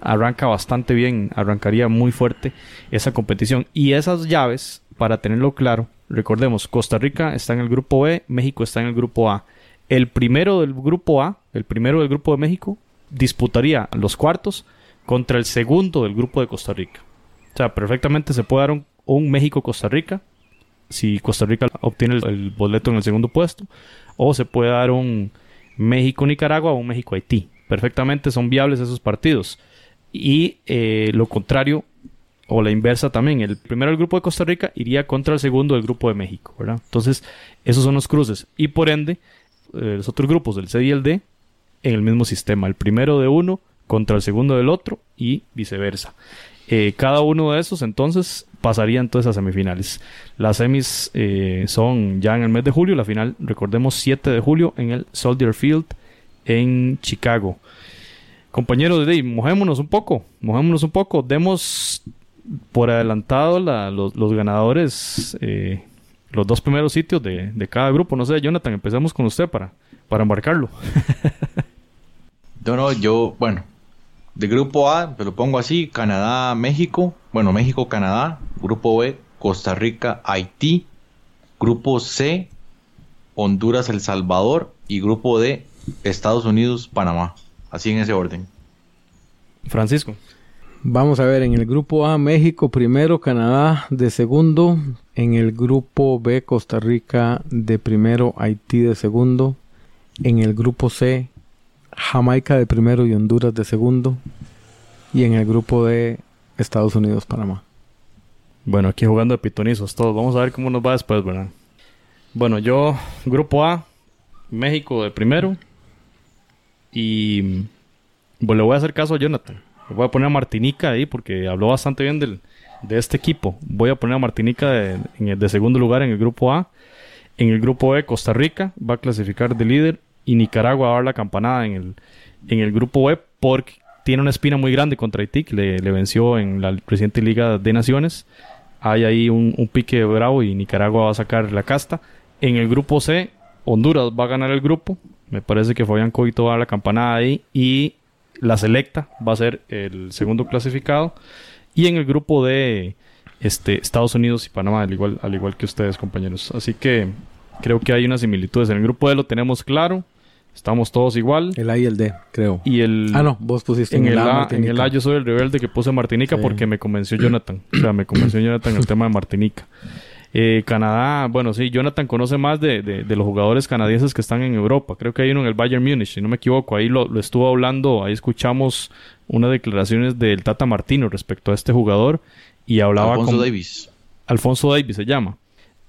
arranca bastante bien, arrancaría muy fuerte esa competición. Y esas llaves, para tenerlo claro, recordemos, Costa Rica está en el grupo B, México está en el grupo A. El primero del grupo A, el primero del grupo de México, disputaría los cuartos contra el segundo del grupo de Costa Rica. O sea, perfectamente se puede dar un, un México-Costa Rica si Costa Rica obtiene el, boleto en el segundo puesto, o se puede dar un México-Nicaragua o un México-Haití. Perfectamente son viables esos partidos. Y eh, lo contrario, o la inversa también, el primero del grupo de Costa Rica iría contra el segundo del grupo de México, ¿verdad? Entonces, esos son los cruces. Y por ende, eh, los otros grupos del C y el D en el mismo sistema. El primero de uno contra el segundo del otro y viceversa. Eh, cada uno de esos entonces pasaría entonces a semifinales. Las semis eh, son ya en el mes de julio, la final recordemos 7 de julio en el Soldier Field en Chicago. Compañeros, de mojémonos un poco, mojémonos un poco, demos por adelantado los, ganadores, eh, los dos primeros sitios de, cada grupo. No sé, Jonathan, empecemos con usted para, para embarcarlo. no, no, yo, bueno, de grupo A, te lo pongo así, Canadá, México, bueno, México, Canadá, grupo B, Costa Rica, Haití, grupo C, Honduras, El Salvador y grupo D, Estados Unidos, Panamá. Así en ese orden. Francisco. Vamos a ver, en el grupo A, México primero, Canadá de segundo. En el grupo B, Costa Rica de primero, Haití de segundo. En el grupo C, Jamaica de primero y Honduras de segundo. Y en el grupo de Estados Unidos, Panamá. Bueno, aquí jugando de pitonizos todos. Vamos a ver cómo nos va después, ¿verdad? Bueno, yo, grupo A, México de primero. Y pues, le voy a hacer caso a Jonathan. Le voy a poner a Martinica ahí porque habló bastante bien del, de este equipo. Voy a poner a Martinica de, de segundo lugar en el grupo A. En el grupo B, Costa Rica va a clasificar de líder y Nicaragua va a dar la campanada en el, en el grupo B porque tiene una espina muy grande contra Haití, que le, venció en la reciente Liga de Naciones. Hay ahí un, un, pique bravo y Nicaragua va a sacar la casta. En el grupo C, Honduras va a ganar el grupo. Me parece que Fabián Coito va a la campanada ahí. Y la selecta va a ser el segundo clasificado. Y en el grupo D, este, Estados Unidos y Panamá, al igual, al igual que ustedes, compañeros. Así que creo que hay unas similitudes. En el grupo D lo tenemos claro. Estamos todos igual. El A y el D, creo. Y el... Ah, no, vos pusiste en, el A. En el A yo soy el rebelde que puse Martinica porque me convenció Jonathan. O sea, me convenció Jonathan el tema de Martinica. Eh, Canadá, bueno, sí, Jonathan conoce más de, de, los jugadores canadienses que están en Europa. Creo que hay uno en el Bayern Múnich, si no me equivoco. Ahí lo, lo estuvo hablando, ahí escuchamos unas declaraciones del Tata Martino respecto a este jugador y hablaba Alfonso Davis. Alfonso Davis se llama.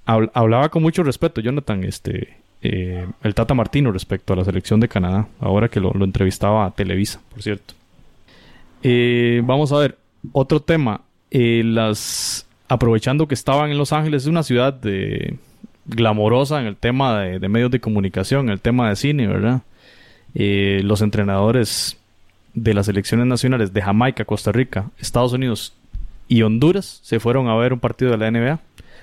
hablaba con mucho respeto, Jonathan, este, eh, el Tata Martino respecto a la selección de Canadá, ahora que lo, entrevistaba a Televisa, por cierto. Eh, vamos a ver, otro tema. Eh, las aprovechando que estaban en Los Ángeles, es una ciudad de, glamorosa en el tema de, medios de comunicación, en el tema de cine, ¿verdad? los entrenadores de las selecciones nacionales de Jamaica, Costa Rica, Estados Unidos y Honduras se fueron a ver un partido de la NBA.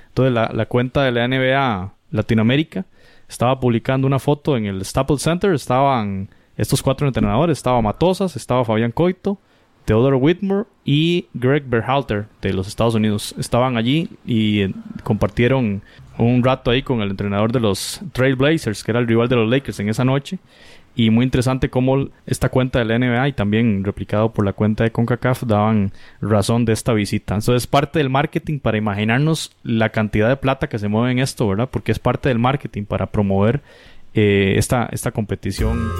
Entonces la, la cuenta de la NBA Latinoamérica estaba publicando una foto en el Staples Center. Estaban estos cuatro entrenadores. Estaba Matosas, estaba Fabián Coito, Theodore Whitmore y Greg Berhalter de los Estados Unidos. Estaban allí y eh, compartieron un rato ahí con el entrenador de los Trailblazers, que era el rival de los Lakers en esa noche. Y muy interesante cómo esta cuenta de la NBA y también replicado por la cuenta de CONCACAF daban razón de esta visita. Eso es parte del marketing para imaginarnos la cantidad de plata que se mueve en esto, ¿verdad? Porque es parte del marketing para promover eh, esta, esta competición.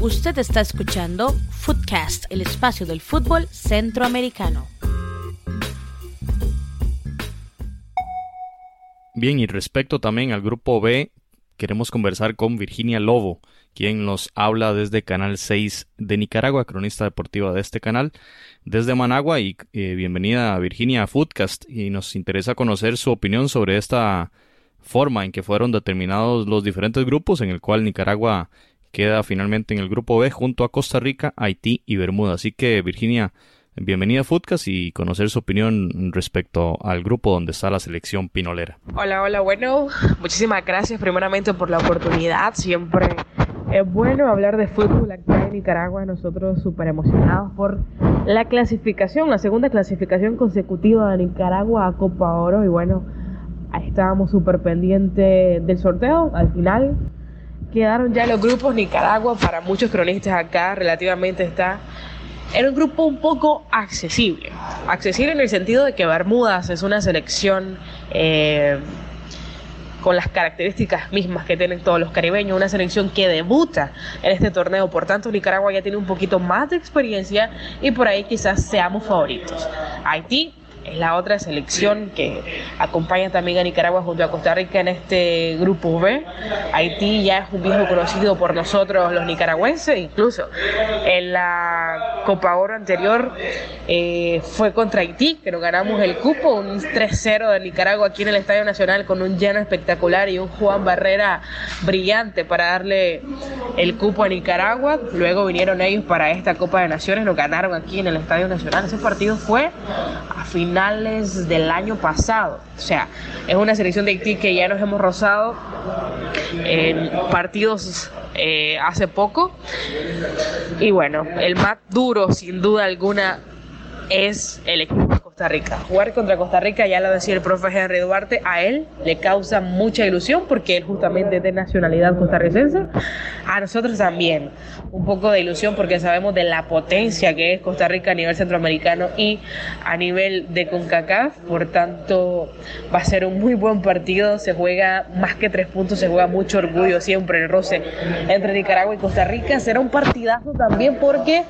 Usted está escuchando Footcast, el espacio del fútbol centroamericano. Bien, y respecto también al grupo B, queremos conversar con Virginia Lobo, quien nos habla desde Canal 6 de Nicaragua, cronista deportiva de este canal, desde Managua. Y eh, bienvenida Virginia a Footcast. Y nos interesa conocer su opinión sobre esta forma en que fueron determinados los diferentes grupos, en el cual Nicaragua queda finalmente en el grupo B junto a Costa Rica, Haití y Bermuda. Así que Virginia, bienvenida a Footcast y conocer su opinión respecto al grupo donde está la selección pinolera. Hola, hola, bueno, muchísimas gracias primeramente por la oportunidad. Siempre es bueno hablar de fútbol acá en Nicaragua. Nosotros súper emocionados por la clasificación, la segunda clasificación consecutiva de Nicaragua a Copa Oro. Y bueno, estábamos súper pendientes del sorteo. Al final quedaron ya los grupos. Nicaragua, para muchos cronistas acá, relativamente está en un grupo un poco accesible. Accesible en el sentido de que Bermudas es una selección eh, con las características mismas que tienen todos los caribeños, una selección que debuta en este torneo. Por tanto, Nicaragua ya tiene un poquito más de experiencia y por ahí quizás seamos favoritos. Haití es la otra selección que acompaña también a Nicaragua junto a Costa Rica en este grupo B. Haití ya es un viejo conocido por nosotros los nicaragüenses, incluso en la Copa Oro anterior eh, fue contra Haití, que nos ganamos el cupo, un 3-0 de Nicaragua aquí en el Estadio Nacional con un lleno espectacular y un Juan Barrera brillante para darle el cupo a Nicaragua. Luego vinieron ellos para esta Copa de Naciones, nos ganaron aquí en el Estadio Nacional. Ese partido fue a final finales del año pasado. O sea, es una selección de Haití que ya nos hemos rozado en partidos eh, hace poco. Y bueno, el más duro, sin duda alguna, es el equipo Costa Rica. Jugar contra Costa Rica, ya lo decía el profe Henry Duarte, a él le causa mucha ilusión porque él justamente es de nacionalidad costarricense. A nosotros también un poco de ilusión porque sabemos de la potencia que es Costa Rica a nivel centroamericano y a nivel de CONCACAF. Por tanto, va a ser un muy buen partido. Se juega más que tres puntos, se juega mucho orgullo siempre el roce entre Nicaragua y Costa Rica. Será un partidazo también porque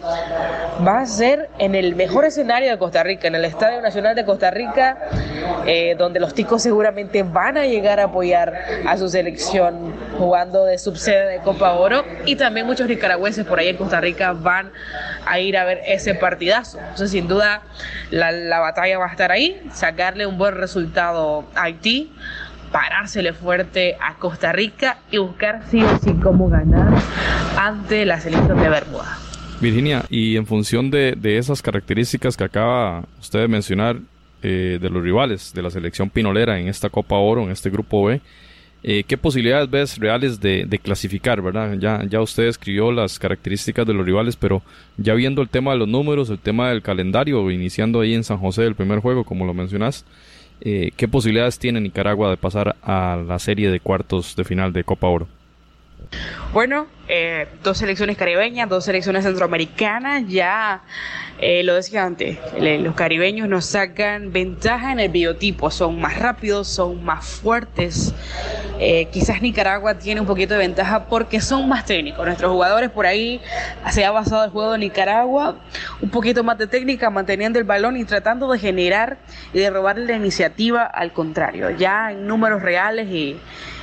va a ser en el mejor escenario de Costa Rica, en el Estadio Nacional de Costa Rica, eh, donde los ticos seguramente van a llegar a apoyar a su selección jugando de subsede de Copa Oro y también muchos nicaragüenses por ahí en Costa Rica van a ir a ver ese partidazo. Entonces, sin duda, la, la batalla va a estar ahí, sacarle un buen resultado a Haití parársele fuerte a Costa Rica y buscar sí o sí cómo ganar ante la selección de Bermuda. Virginia, y en función de, esas características que acaba usted de mencionar eh, de los rivales de la selección pinolera en esta Copa Oro, en este Grupo B, eh, ¿qué posibilidades ves reales de, clasificar, verdad? Ya, ya usted escribió las características de los rivales, pero ya viendo el tema de los números, el tema del calendario, iniciando ahí en San José el primer juego, como lo mencionas, eh, ¿qué posibilidades tiene Nicaragua de pasar a la serie de cuartos de final de Copa Oro? Bueno, eh, dos selecciones caribeñas, dos selecciones centroamericanas, ya eh, lo decía antes, los caribeños nos sacan ventaja en el biotipo, son más rápidos, son más fuertes. Eh, quizás Nicaragua tiene un poquito de ventaja porque son más técnicos. Nuestros jugadores por ahí se ha basado el juego de Nicaragua, un poquito más de técnica, manteniendo el balón y tratando de generar y de robarle la iniciativa al contrario. Ya en números reales y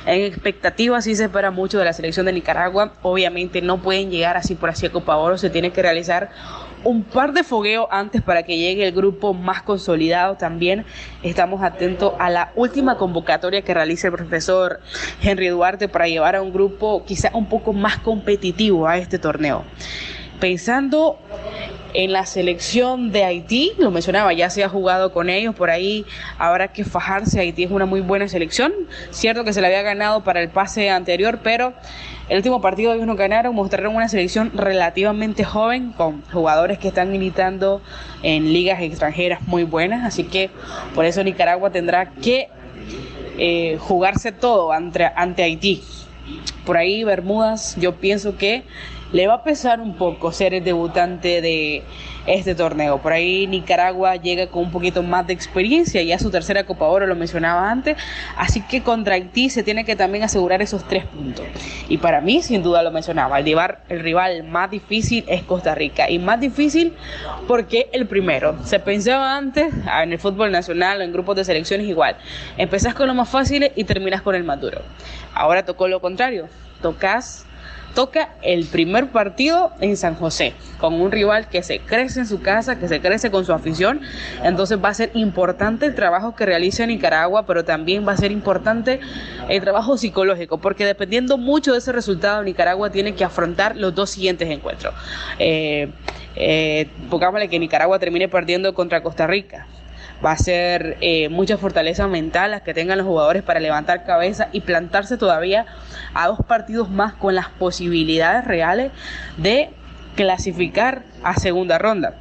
en expectativas sí se espera mucho de la selección de Nicaragua. Obviamente no pueden llegar así por así a Copa Oro, se tiene que realizar un par de fogueos antes para que llegue el grupo más consolidado también. Estamos atentos a la última convocatoria que realiza el profesor Henry Duarte para llevar a un grupo quizá un poco más competitivo a este torneo. Pensando en la selección de Haití, lo mencionaba, ya se ha jugado con ellos, por ahí habrá que fajarse, Haití es una muy buena selección, cierto que se le había ganado para el pase anterior, pero el último partido ellos no ganaron, mostraron una selección relativamente joven, con jugadores que están militando en ligas extranjeras muy buenas, así que por eso Nicaragua tendrá que eh, jugarse todo ante, ante Haití. por ahí Bermudas, yo pienso que le va a pesar un poco ser el debutante de este torneo. Por ahí Nicaragua llega con un poquito más de experiencia, ya su tercera Copa Oro lo mencionaba antes, así que contra Haití se tiene que también asegurar esos tres puntos. Y para mí, sin duda lo mencionaba, el, el rival más difícil es Costa Rica. Y más difícil porque el primero, se pensaba antes ah, en el fútbol nacional o en grupos de selecciones igual, empezás con lo más fácil y terminas con el más duro. Ahora tocó lo contrario, tocas toca el primer partido en San José, con un rival que se crece en su casa, que se crece con su afición. Entonces va a ser importante el trabajo que realiza Nicaragua, pero también va a ser importante el trabajo psicológico, porque dependiendo mucho de ese resultado, Nicaragua tiene que afrontar los dos siguientes encuentros. Eh, eh, pongámosle que Nicaragua termine perdiendo contra Costa Rica va a ser eh, mucha fortaleza mental las que tengan los jugadores para levantar cabeza y plantarse todavía a dos partidos más con las posibilidades reales de clasificar a segunda ronda.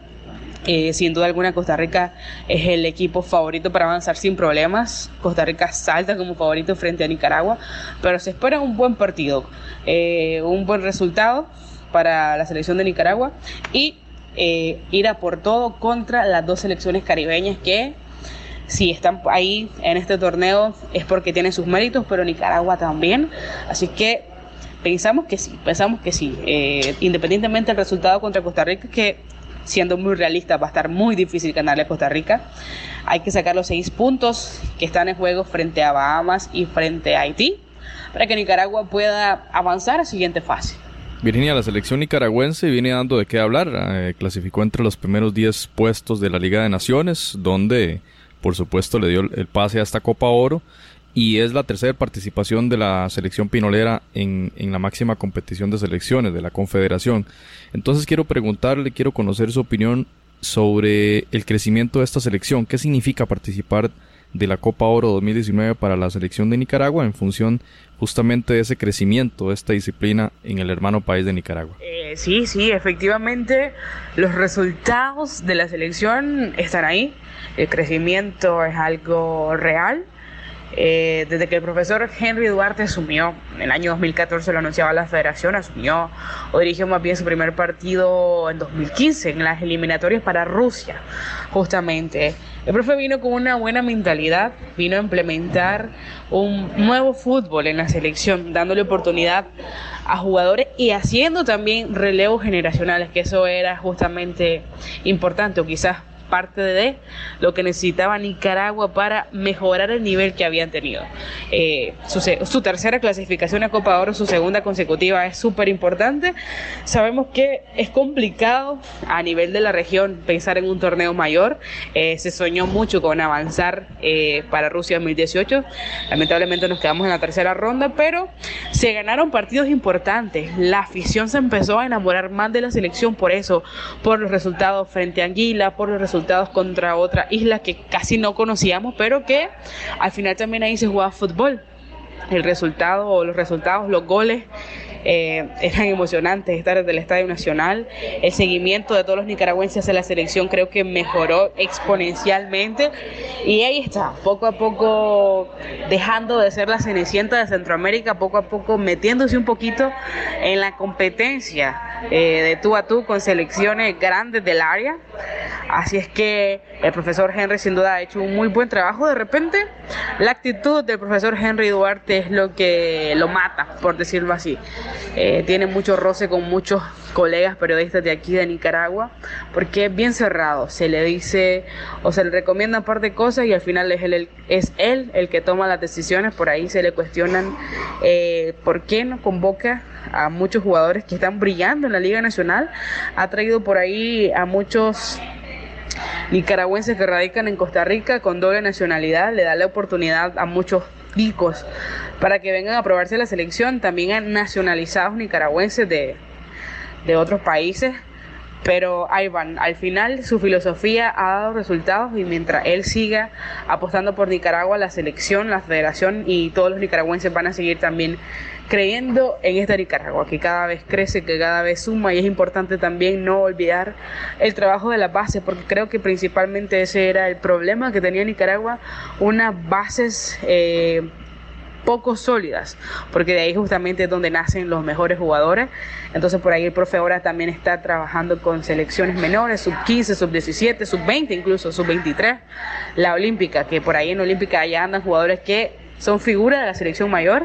Eh, sin duda alguna Costa Rica es el equipo favorito para avanzar sin problemas. Costa Rica salta como favorito frente a Nicaragua, pero se espera un buen partido, eh, un buen resultado para la selección de Nicaragua y eh, ir a por todo contra las dos selecciones caribeñas que si están ahí en este torneo es porque tienen sus méritos, pero Nicaragua también. Así que pensamos que sí, pensamos que sí. Eh, independientemente del resultado contra Costa Rica, que siendo muy realista va a estar muy difícil ganarle a Costa Rica. Hay que sacar los seis puntos que están en juego frente a Bahamas y frente a Haití para que Nicaragua pueda avanzar a la siguiente fase. Virginia, la selección nicaragüense viene dando de qué hablar. Eh, clasificó entre los primeros 10 puestos de la Liga de Naciones, donde por supuesto le dio el pase a esta Copa Oro y es la tercera participación de la selección pinolera en, en, la máxima competición de selecciones de la Confederación. Entonces quiero preguntarle, quiero conocer su opinión sobre el crecimiento de esta selección. ¿Qué significa participar de la Copa Oro 2019 para la selección de Nicaragua en función justamente de ese crecimiento de esta disciplina en el hermano país de Nicaragua. Eh, sí, sí, efectivamente los resultados de la selección están ahí, el crecimiento es algo real. Eh, desde que el profesor Henry Duarte asumió, en el año 2014 lo anunciaba la federación, asumió o dirigió más bien su primer partido en 2015, en las eliminatorias para Rusia, justamente. El profe vino con una buena mentalidad, vino a implementar un nuevo fútbol en la selección, dándole oportunidad a jugadores y haciendo también relevos generacionales, que eso era justamente importante, o quizás parte de lo que necesitaba Nicaragua para mejorar el nivel que habían tenido. Eh, su, tercera clasificación a Copa Oro, su segunda consecutiva, es súper importante. Sabemos que es complicado a nivel de la región pensar en un torneo mayor. Eh, se soñó mucho con avanzar eh, para Rusia 2018. Lamentablemente nos quedamos en la tercera ronda, pero se ganaron partidos importantes. La afición se empezó a enamorar más de la selección por eso, por los resultados frente a Anguila, por los resultados contra otra isla que casi no conocíamos, pero que al final también ahí se jugaba fútbol. El resultado o los resultados, los goles eh, eran emocionantes estar desde el Estadio Nacional. El seguimiento de todos los nicaragüenses a la selección creo que mejoró exponencialmente. Y ahí está, poco a poco dejando de ser la cenicienta de Centroamérica, poco a poco metiéndose un poquito en la competencia eh, de tú a tú con selecciones grandes del área. Así es que el profesor Henry sin duda ha hecho un muy buen trabajo. De repente, la actitud del profesor Henry Duarte es lo que lo mata, por decirlo así. Eh, tiene mucho roce con muchos colegas periodistas de aquí de Nicaragua, porque es bien cerrado. Se le dice o se le recomienda un par de cosas y al final es él, es él el que toma las decisiones. Por ahí se le cuestionan eh, por qué no convoca a muchos jugadores que están brillando en la Liga Nacional. Ha traído por ahí a muchos nicaragüenses que radican en Costa Rica con doble nacionalidad, le da la oportunidad a muchos ticos para que vengan a probarse la selección, también a nacionalizados nicaragüenses de, de otros países. Pero ahí van, al final su filosofía ha dado resultados y mientras él siga apostando por Nicaragua, la selección, la federación y todos los nicaragüenses van a seguir también creyendo en esta Nicaragua, que cada vez crece, que cada vez suma y es importante también no olvidar el trabajo de la base, porque creo que principalmente ese era el problema que tenía Nicaragua, unas bases... Eh, poco sólidas, porque de ahí justamente es donde nacen los mejores jugadores. Entonces por ahí el profe ahora también está trabajando con selecciones menores, sub 15, sub 17, sub 20 incluso, sub 23, la olímpica, que por ahí en olímpica ya andan jugadores que son figuras de la selección mayor.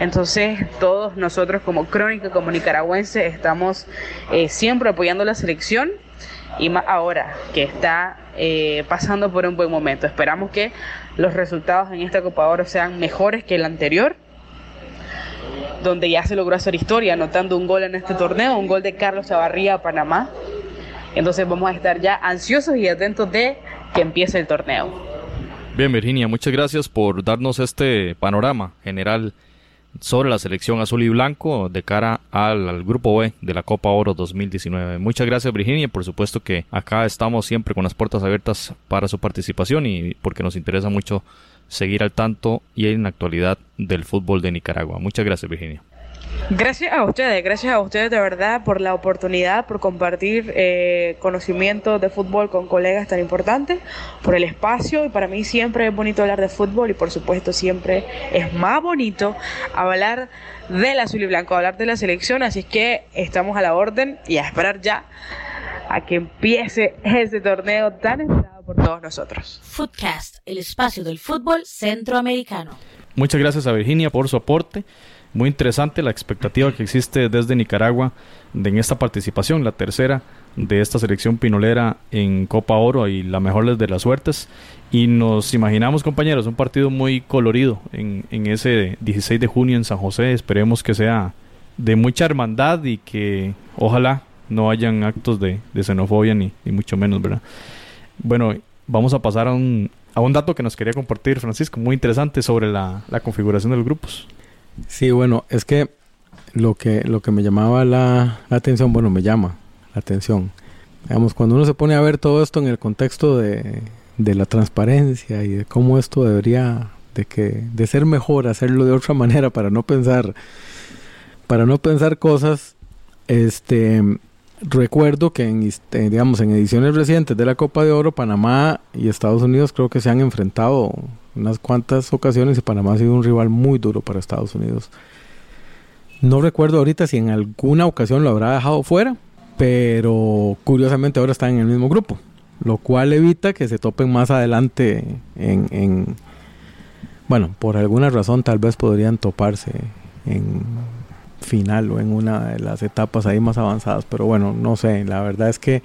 Entonces, todos nosotros como crónica, como nicaragüense, estamos eh, siempre apoyando la selección y más ahora que está eh, pasando por un buen momento. Esperamos que los resultados en esta Copa Oro sean mejores que el anterior donde ya se logró hacer historia, anotando un gol en este torneo, un gol de Carlos Chavarría a Panamá. Entonces vamos a estar ya ansiosos y atentos de que empiece el torneo. Bien, Virginia, muchas gracias por darnos este panorama general sobre la selección azul y blanco de cara al, grupo B de la Copa Oro 2019. Muchas gracias Virginia, por supuesto que acá estamos siempre con las puertas abiertas para su participación y porque nos interesa mucho seguir al tanto y en la actualidad del fútbol de Nicaragua. Muchas gracias Virginia. Gracias a ustedes, gracias a ustedes de verdad por la oportunidad, por compartir eh, conocimiento de fútbol con colegas tan importantes, por el espacio y para mí siempre es bonito hablar de fútbol y por supuesto siempre es más bonito hablar del azul y blanco, hablar de la selección, así es que estamos a la orden y a esperar ya a que empiece ese torneo tan esperado por todos nosotros. Footcast, el espacio del fútbol centroamericano. Muchas gracias a Virginia por su aporte muy interesante la expectativa que existe desde Nicaragua de en esta participación, la tercera de esta selección pinolera en Copa Oro y la mejor de las suertes. Y nos imaginamos, compañeros, un partido muy colorido en, ese 16 de junio en San José. Esperemos que sea de mucha hermandad y que ojalá no hayan actos de, xenofobia ni, mucho menos, ¿verdad? Bueno, vamos a pasar a un, a un dato que nos quería compartir Francisco, muy interesante sobre la configuración de los grupos. Sí, bueno, es que lo que, lo que me llamaba la, atención, bueno, me llama la atención. Digamos, cuando uno se pone a ver todo esto en el contexto de, de la transparencia y de cómo esto debería de que de ser mejor hacerlo de otra manera para no pensar para no pensar cosas este recuerdo que este, digamos en ediciones recientes de la Copa de Oro Panamá y Estados Unidos creo que se han enfrentado unas cuantas ocasiones y Panamá ha sido un rival muy duro para Estados Unidos. No recuerdo ahorita si en alguna ocasión lo habrá dejado fuera, pero curiosamente ahora están en el mismo grupo, lo cual evita que se topen más adelante en, en bueno, por alguna razón tal vez podrían toparse en final o en una de las etapas ahí más avanzadas, pero bueno, no sé, la verdad es que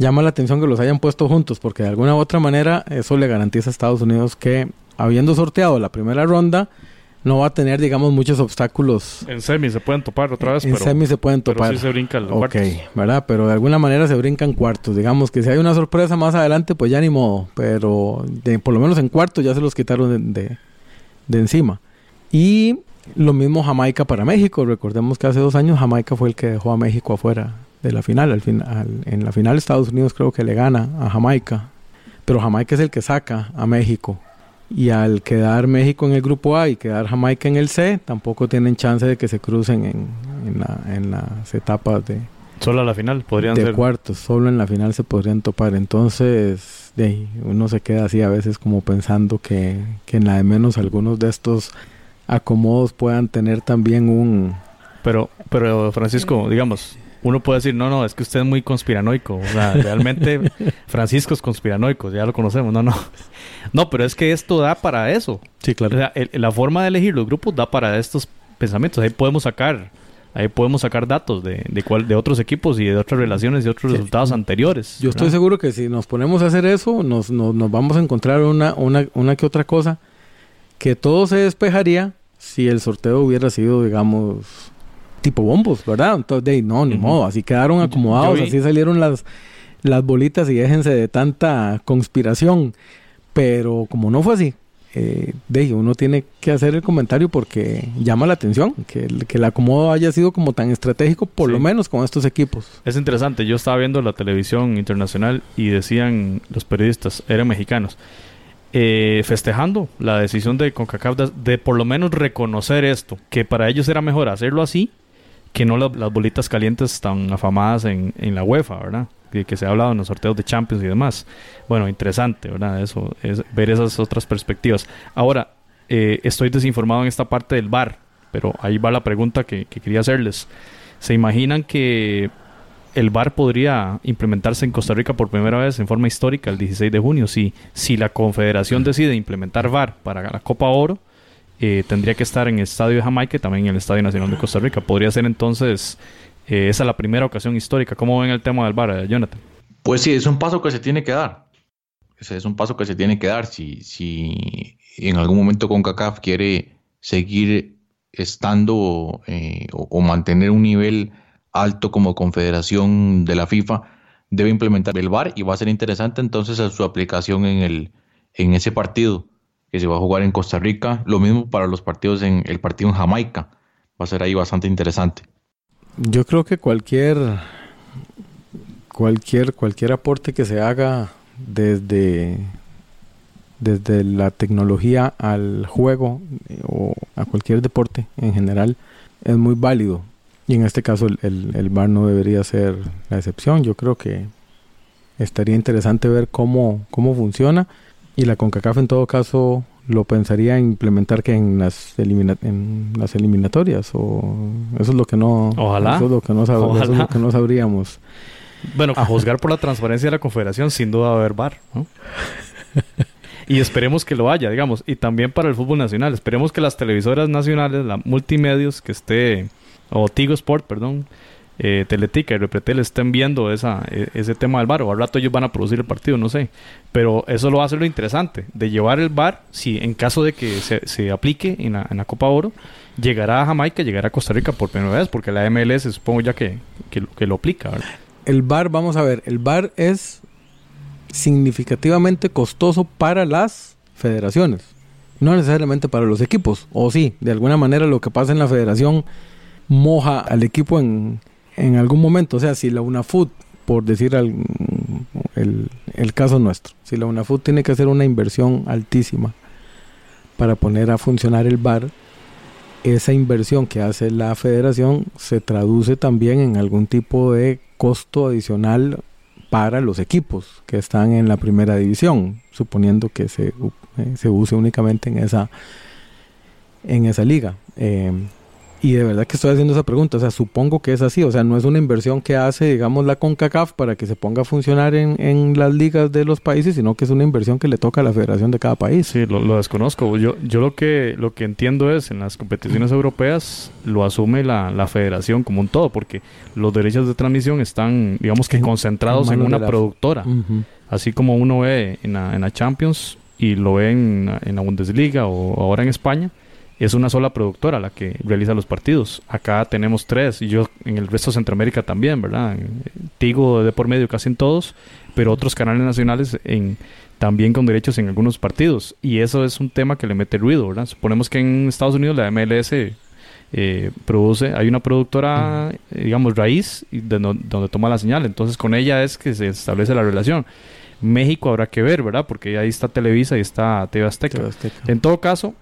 llama la atención que los hayan puesto juntos, porque de alguna u otra manera eso le garantiza a Estados Unidos que, habiendo sorteado la primera ronda, no va a tener, digamos, muchos obstáculos. En semi se pueden topar otra vez, en semi se pueden topar. Pero sí se brincan los Ok, ¿verdad? Pero de alguna manera se brincan cuartos. Digamos que si hay una sorpresa más adelante, pues ya ni modo. Pero por lo menos en cuartos ya se los quitaron de, de encima. Y lo mismo Jamaica para México. Recordemos que hace dos años Jamaica fue el que dejó a México afuera de la final. Al final en la final Estados Unidos creo que le gana a Jamaica, pero Jamaica es el que saca a México. Y al quedar México en el grupo A y quedar Jamaica en el C, tampoco tienen chance de que se crucen en, en, las etapas de... Solo a la final podrían de cuartos, solo en la final se podrían topar. Entonces, de, uno se queda así a veces como pensando que, que en la de menos algunos de estos acomodos puedan tener también un... Pero, pero Francisco, digamos, uno puede decir, no, no, es que usted es muy conspiranoico. O sea, realmente Francisco es conspiranoico, ya lo conocemos. No, no. No, pero es que esto da para eso. Sí, claro. O sea, la forma de elegir los grupos da para estos pensamientos. Ahí podemos sacar, ahí podemos sacar datos de, de, cuál, de otros equipos y de otras relaciones y otros resultados anteriores. Yo estoy seguro que si nos ponemos a hacer eso, nos, nos, nos vamos a encontrar una, una, una que otra cosa que todo se despejaría si el sorteo hubiera sido, digamos, tipo bombos, ¿verdad? Entonces, de, no, ni modo, así quedaron acomodados, así salieron las, las bolitas y déjense de tanta conspiración. Pero como no fue así, eh, de uno tiene que hacer el comentario porque llama la atención que, que el acomodo haya sido como tan estratégico, por lo menos con estos equipos. Es interesante, yo estaba viendo la televisión internacional y decían los periodistas, eran mexicanos, eh, festejando la decisión de CONCACAF de, de, por lo menos reconocer esto, que para ellos era mejor hacerlo así que no las bolitas calientes tan afamadas en, en la UEFA, ¿verdad? Que, que, se ha hablado en los sorteos de Champions y demás. Bueno, interesante, ¿verdad? Eso, es ver esas otras perspectivas. Ahora, eh, estoy desinformado en esta parte del VAR, pero ahí va la pregunta que, que quería hacerles. ¿Se imaginan que el VAR podría implementarse en Costa Rica por primera vez en forma histórica el 16 de junio. Si, si la Confederación decide implementar VAR para la Copa Oro, eh, tendría que estar en el Estadio de Jamaica y también en el Estadio Nacional de Costa Rica. Podría ser entonces eh, esa la primera ocasión histórica. ¿Cómo ven el tema del VAR, eh, Jonathan? Pues sí, es un paso que se tiene que dar. Es un paso que se tiene que dar. Si, si en algún momento CONCACAF quiere seguir estando o, o mantener un nivel alto como confederación de la FIFA debe implementar el VAR y va a ser interesante entonces su aplicación en, el, en ese partido que se va a jugar en Costa Rica. Lo mismo para los partidos en el partido en Jamaica. Va a ser ahí bastante interesante. Yo creo que cualquier cualquier cualquier aporte que se haga desde desde la tecnología al juego eh, o a cualquier deporte en general es muy válido y en este caso el, el, VAR no debería ser la excepción. Yo creo que estaría interesante ver cómo, cómo funciona. Y la CONCACAF en todo caso lo pensaría implementar que en las en las eliminatorias o eso es lo que no Ojalá. eso es lo que no, sab eso es lo que no sabríamos. Bueno, a juzgar por la transparencia de la Confederación sin duda va a haber VAR, ¿no? y esperemos que lo haya, digamos, y también para el fútbol nacional, esperemos que las televisoras nacionales, la multimedios que esté o Tigo Sport, perdón, eh, Teletica y Repretel estén viendo esa, e, ese tema del bar, o al rato ellos van a producir el partido, no sé. Pero eso lo hacer lo interesante, de llevar el bar, si en caso de que se, se aplique en la, en la, Copa Oro, llegará a Jamaica, llegará a Costa Rica por primera vez, porque la MLS supongo ya que, que, que lo aplica. ¿verdad? El bar, vamos a ver, el bar es significativamente costoso para las federaciones, no necesariamente para los equipos, o sí, de alguna manera lo que pasa en la federación moja al equipo en, en algún momento. O sea, si la UNAFUT, por decir el, el, caso nuestro, si la UNAFUT tiene que hacer una inversión altísima para poner a funcionar el bar, esa inversión que hace la federación se traduce también en algún tipo de costo adicional para los equipos que están en la primera división, suponiendo que se, eh, se use únicamente en esa, en esa liga. Eh, y de verdad que estoy haciendo esa pregunta, o sea, supongo que es así, o sea, no es una inversión que hace, digamos, la CONCACAF para que se ponga a funcionar en, en las ligas de los países, sino que es una inversión que le toca a la federación de cada país. Sí, lo, lo desconozco. Yo, yo lo que lo que entiendo es, en las competiciones europeas, lo asume la, la federación como un todo, porque los derechos de transmisión están, digamos que, concentrados en, en una la... productora. Uh -huh. Así como uno ve en la, en la Champions y lo ve en, en la Bundesliga o ahora en España, es una sola productora la que realiza los partidos. Acá tenemos tres, y yo en el resto de Centroamérica también, ¿verdad? Tigo de por medio casi en todos, pero otros canales nacionales en, también con derechos en algunos partidos. Y eso es un tema que le mete ruido, ¿verdad? Suponemos que en Estados Unidos la MLS eh, produce, hay una productora, uh -huh. digamos, raíz, de no, donde toma la señal. Entonces con ella es que se establece la relación. México habrá que ver, ¿verdad? Porque ahí está Televisa y está TV Azteca. TV Azteca. En todo caso,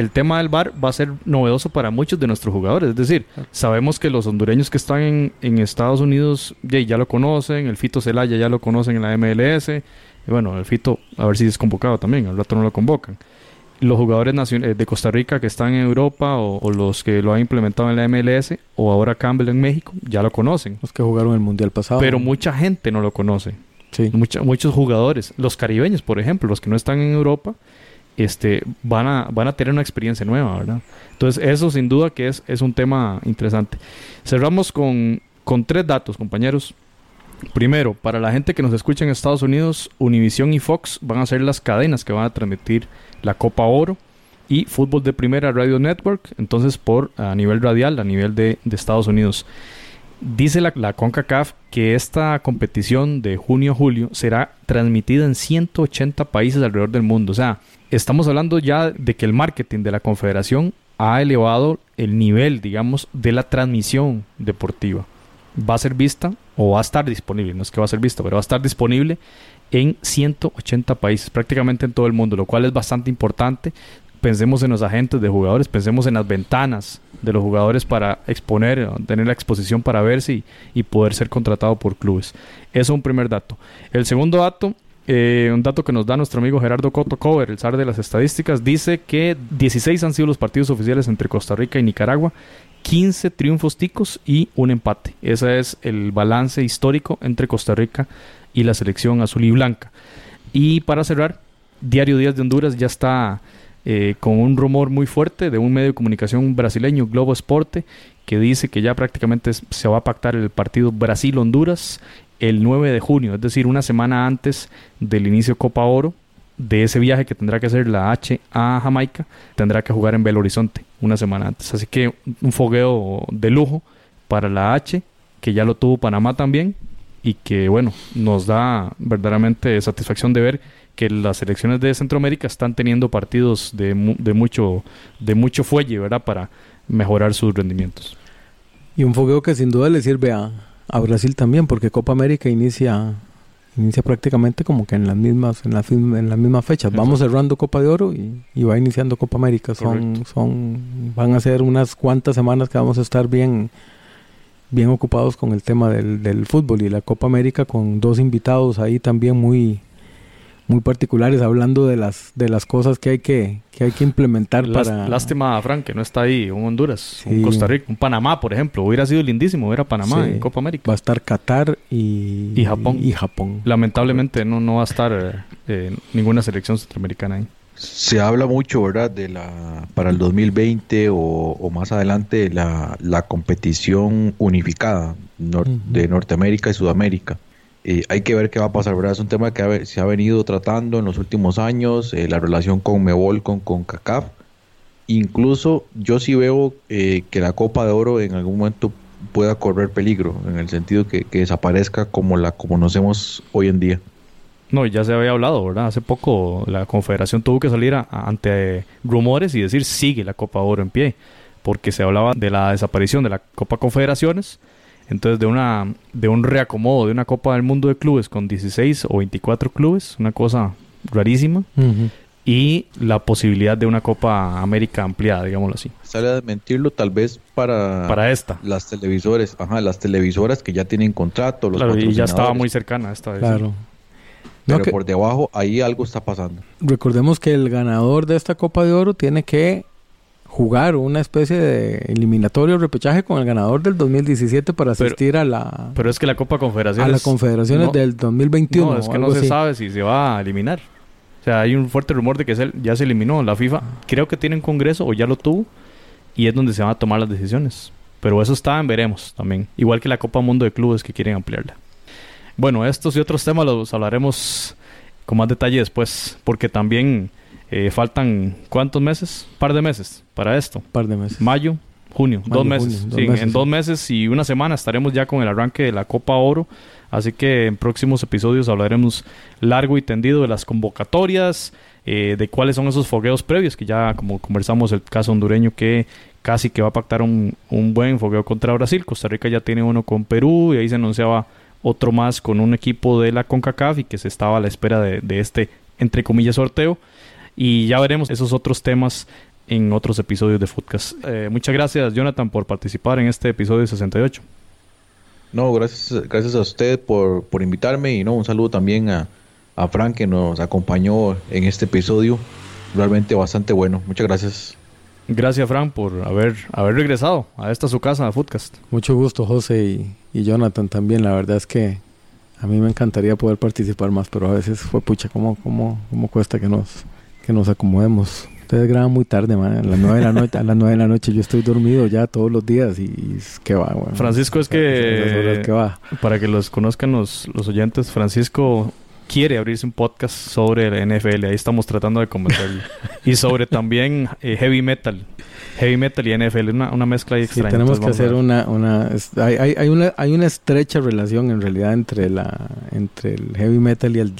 el tema del bar va a ser novedoso para muchos de nuestros jugadores. Es decir, sabemos que los hondureños que están en, en Estados Unidos ya, ya, lo conocen, el Fito Celaya ya lo conocen en la MLS. Y bueno, el Fito, a ver si es convocado también, al rato no lo convocan. Los jugadores de Costa Rica que están en Europa o, o, los que lo han implementado en la MLS o ahora Campbell en México ya lo conocen. Los que jugaron el Mundial pasado. Pero mucha gente no lo conoce. Sí. Mucha, muchos jugadores, los caribeños, por ejemplo, los que no están en Europa, este, van, a, van a tener una experiencia nueva, ¿verdad? Entonces, eso sin duda que es, es un tema interesante. Cerramos con, con tres datos, compañeros. Primero, para la gente que nos escucha en Estados Unidos, Univision y Fox van a ser las cadenas que van a transmitir la Copa Oro y Fútbol de Primera Radio Network, entonces por a nivel radial, a nivel de, de Estados Unidos. Dice la, la, CONCACAF que esta competición de junio-julio será transmitida en 180 países alrededor del mundo. O sea, estamos hablando ya de que el marketing de la Confederación ha elevado el nivel, digamos, de la transmisión deportiva. Va a ser vista o va a estar disponible, no es que va a ser vista, pero va a estar disponible en 180 países, prácticamente en todo el mundo, lo cual es bastante importante. Pensemos en los agentes de jugadores, pensemos en las ventanas de los jugadores para exponer, tener la exposición para verse y, y poder ser contratado por clubes. Eso es un primer dato. El segundo dato Eh, un dato que nos da nuestro amigo Gerardo Coto Cover, el zar de las estadísticas, dice que 16 han sido los partidos oficiales entre Costa Rica y Nicaragua, 15 triunfos ticos y un empate. Ese es el balance histórico entre Costa Rica y la selección azul y blanca. Y para cerrar, Diario Díaz de Honduras ya está eh, con un rumor muy fuerte de un medio de comunicación brasileño, Globo Esporte, que dice que ya prácticamente se va a pactar el partido Brasil-Honduras el 9 de junio, es decir, una semana antes del inicio Copa Oro, de ese viaje que tendrá que hacer la H a Jamaica, tendrá que jugar en Belo Horizonte una semana antes. Así que un fogueo de lujo para la H, que ya lo tuvo Panamá también, y que bueno, nos da verdaderamente satisfacción de ver que las selecciones de Centroamérica están teniendo partidos de, de mucho de mucho fuelle, ¿verdad? Para mejorar sus rendimientos. Y un fogueo que sin duda le sirve a, a Brasil también, porque Copa América inicia inicia prácticamente como que en las mismas en las, en las mismas fechas. Vamos cerrando Copa de Oro y, y va iniciando Copa América. Son, son van a ser unas cuantas semanas que vamos a estar bien bien ocupados con el tema del, del fútbol y la Copa América con dos invitados ahí también muy muy particulares hablando de las de las cosas que hay que, que hay que implementar para lástima Frank que no está ahí un Honduras un Costa Rica un Panamá por ejemplo hubiera sido lindísimo ver a Panamá en Copa América va a estar Qatar y, y Japón y Japón lamentablemente no no va a estar eh, ninguna selección centroamericana ahí se habla mucho, ¿verdad? De la para el 2020 o, o más adelante la, la competición unificada nor, uh -huh. de Norteamérica y Sudamérica. Eh, hay que ver qué va a pasar, ¿verdad? Es un tema que se ha venido tratando en los últimos años, eh, la relación con Mebol, con, con CACAF. Incluso yo sí veo eh, que la Copa de Oro en algún momento pueda correr peligro, en el sentido que, que desaparezca como la conocemos hoy en día. No, ya se había hablado, ¿verdad? Hace poco la Confederación tuvo que salir ante rumores y decir sigue la Copa Oro en pie, porque se hablaba de la desaparición de la Copa Confederaciones, entonces de una de un reacomodo de una Copa del Mundo de clubes con 16 o 24 clubes, una cosa rarísima, uh -huh. y la posibilidad de una Copa América ampliada, digámoslo así. Sale a desmentirlo tal vez para para esta. Las televisores, ajá, las televisoras que ya tienen contrato, los claro, y ya estaba muy cercana esta vez. Claro. Pero no, que, por debajo ahí algo está pasando. Recordemos que el ganador de esta Copa de Oro tiene que jugar una especie de eliminatorio repechaje con el ganador del 2017 para asistir pero, a la pero es que la Copa Confederaciones a la Confederaciones no, del 2021 no es que no se así. sabe si se va a eliminar. O sea hay un fuerte rumor de que se, ya se eliminó la FIFA. Creo que tiene un congreso o ya lo tuvo y es donde se van a tomar las decisiones. Pero eso está en veremos también. Igual que la Copa Mundo de Clubes que quieren ampliarla. Bueno estos y otros temas los hablaremos con más detalle después porque también eh, faltan cuántos meses? Par de meses para esto. Par de meses. Mayo, junio, Mayo, dos meses. Junio, dos sí, meses en dos meses y una semana estaremos ya con el arranque de la Copa Oro. Así que en próximos episodios hablaremos largo y tendido de las convocatorias, eh, de cuáles son esos fogueos previos, que ya como conversamos el caso hondureño que casi que va a pactar un, un buen fogueo contra Brasil. Costa Rica ya tiene uno con Perú y ahí se anunciaba otro más con un equipo de la CONCACAF y que se estaba a la espera de, de este, entre comillas, sorteo. Y ya veremos esos otros temas en otros episodios de Foodcast. Eh, muchas gracias, Jonathan, por participar en este episodio 68. No, gracias, gracias a usted por, por invitarme y no, un saludo también a, a Frank que nos acompañó en este episodio. Realmente bastante bueno. Muchas gracias. Gracias, Frank, por haber, haber regresado a esta su casa, a Foodcast. Mucho gusto, José y, y Jonathan también. La verdad es que a mí me encantaría poder participar más, pero a veces fue pucha, ¿cómo, cómo, cómo cuesta que nos, que nos acomodemos. Ustedes graban muy tarde, man. A las 9 de la noche, a las 9 de la noche yo estoy dormido ya todos los días y, y que va, bueno. Francisco es que, que va. para que los conozcan los, los oyentes, Francisco quiere abrirse un podcast sobre el NFL, ahí estamos tratando de convencerlo. y sobre también eh, heavy metal. Heavy metal y NFL, una, una mezcla ahí extraña. Sí, tenemos Entonces, que hacer una... una es, hay, hay, hay, una hay una estrecha relación en realidad entre, la, entre el heavy metal y el,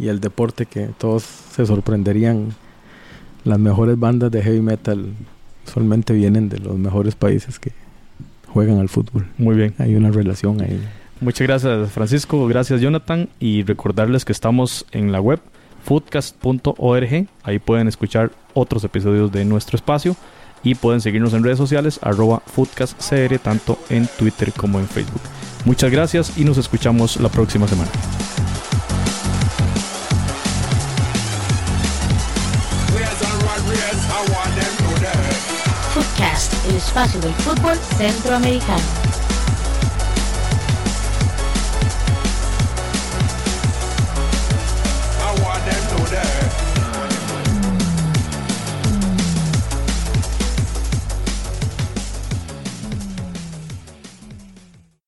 y el deporte que todos se sorprenderían. Las mejores bandas de heavy metal usualmente vienen de los mejores países que juegan al fútbol. Muy bien. Hay una relación ahí. Muchas gracias Francisco, gracias Jonathan y recordarles que estamos en la web foodcast.org, ahí pueden escuchar otros episodios de nuestro espacio y pueden seguirnos en redes sociales arroba foodcastcr tanto en Twitter como en Facebook. Muchas gracias y nos escuchamos la próxima semana. Espacio del fútbol centroamericano.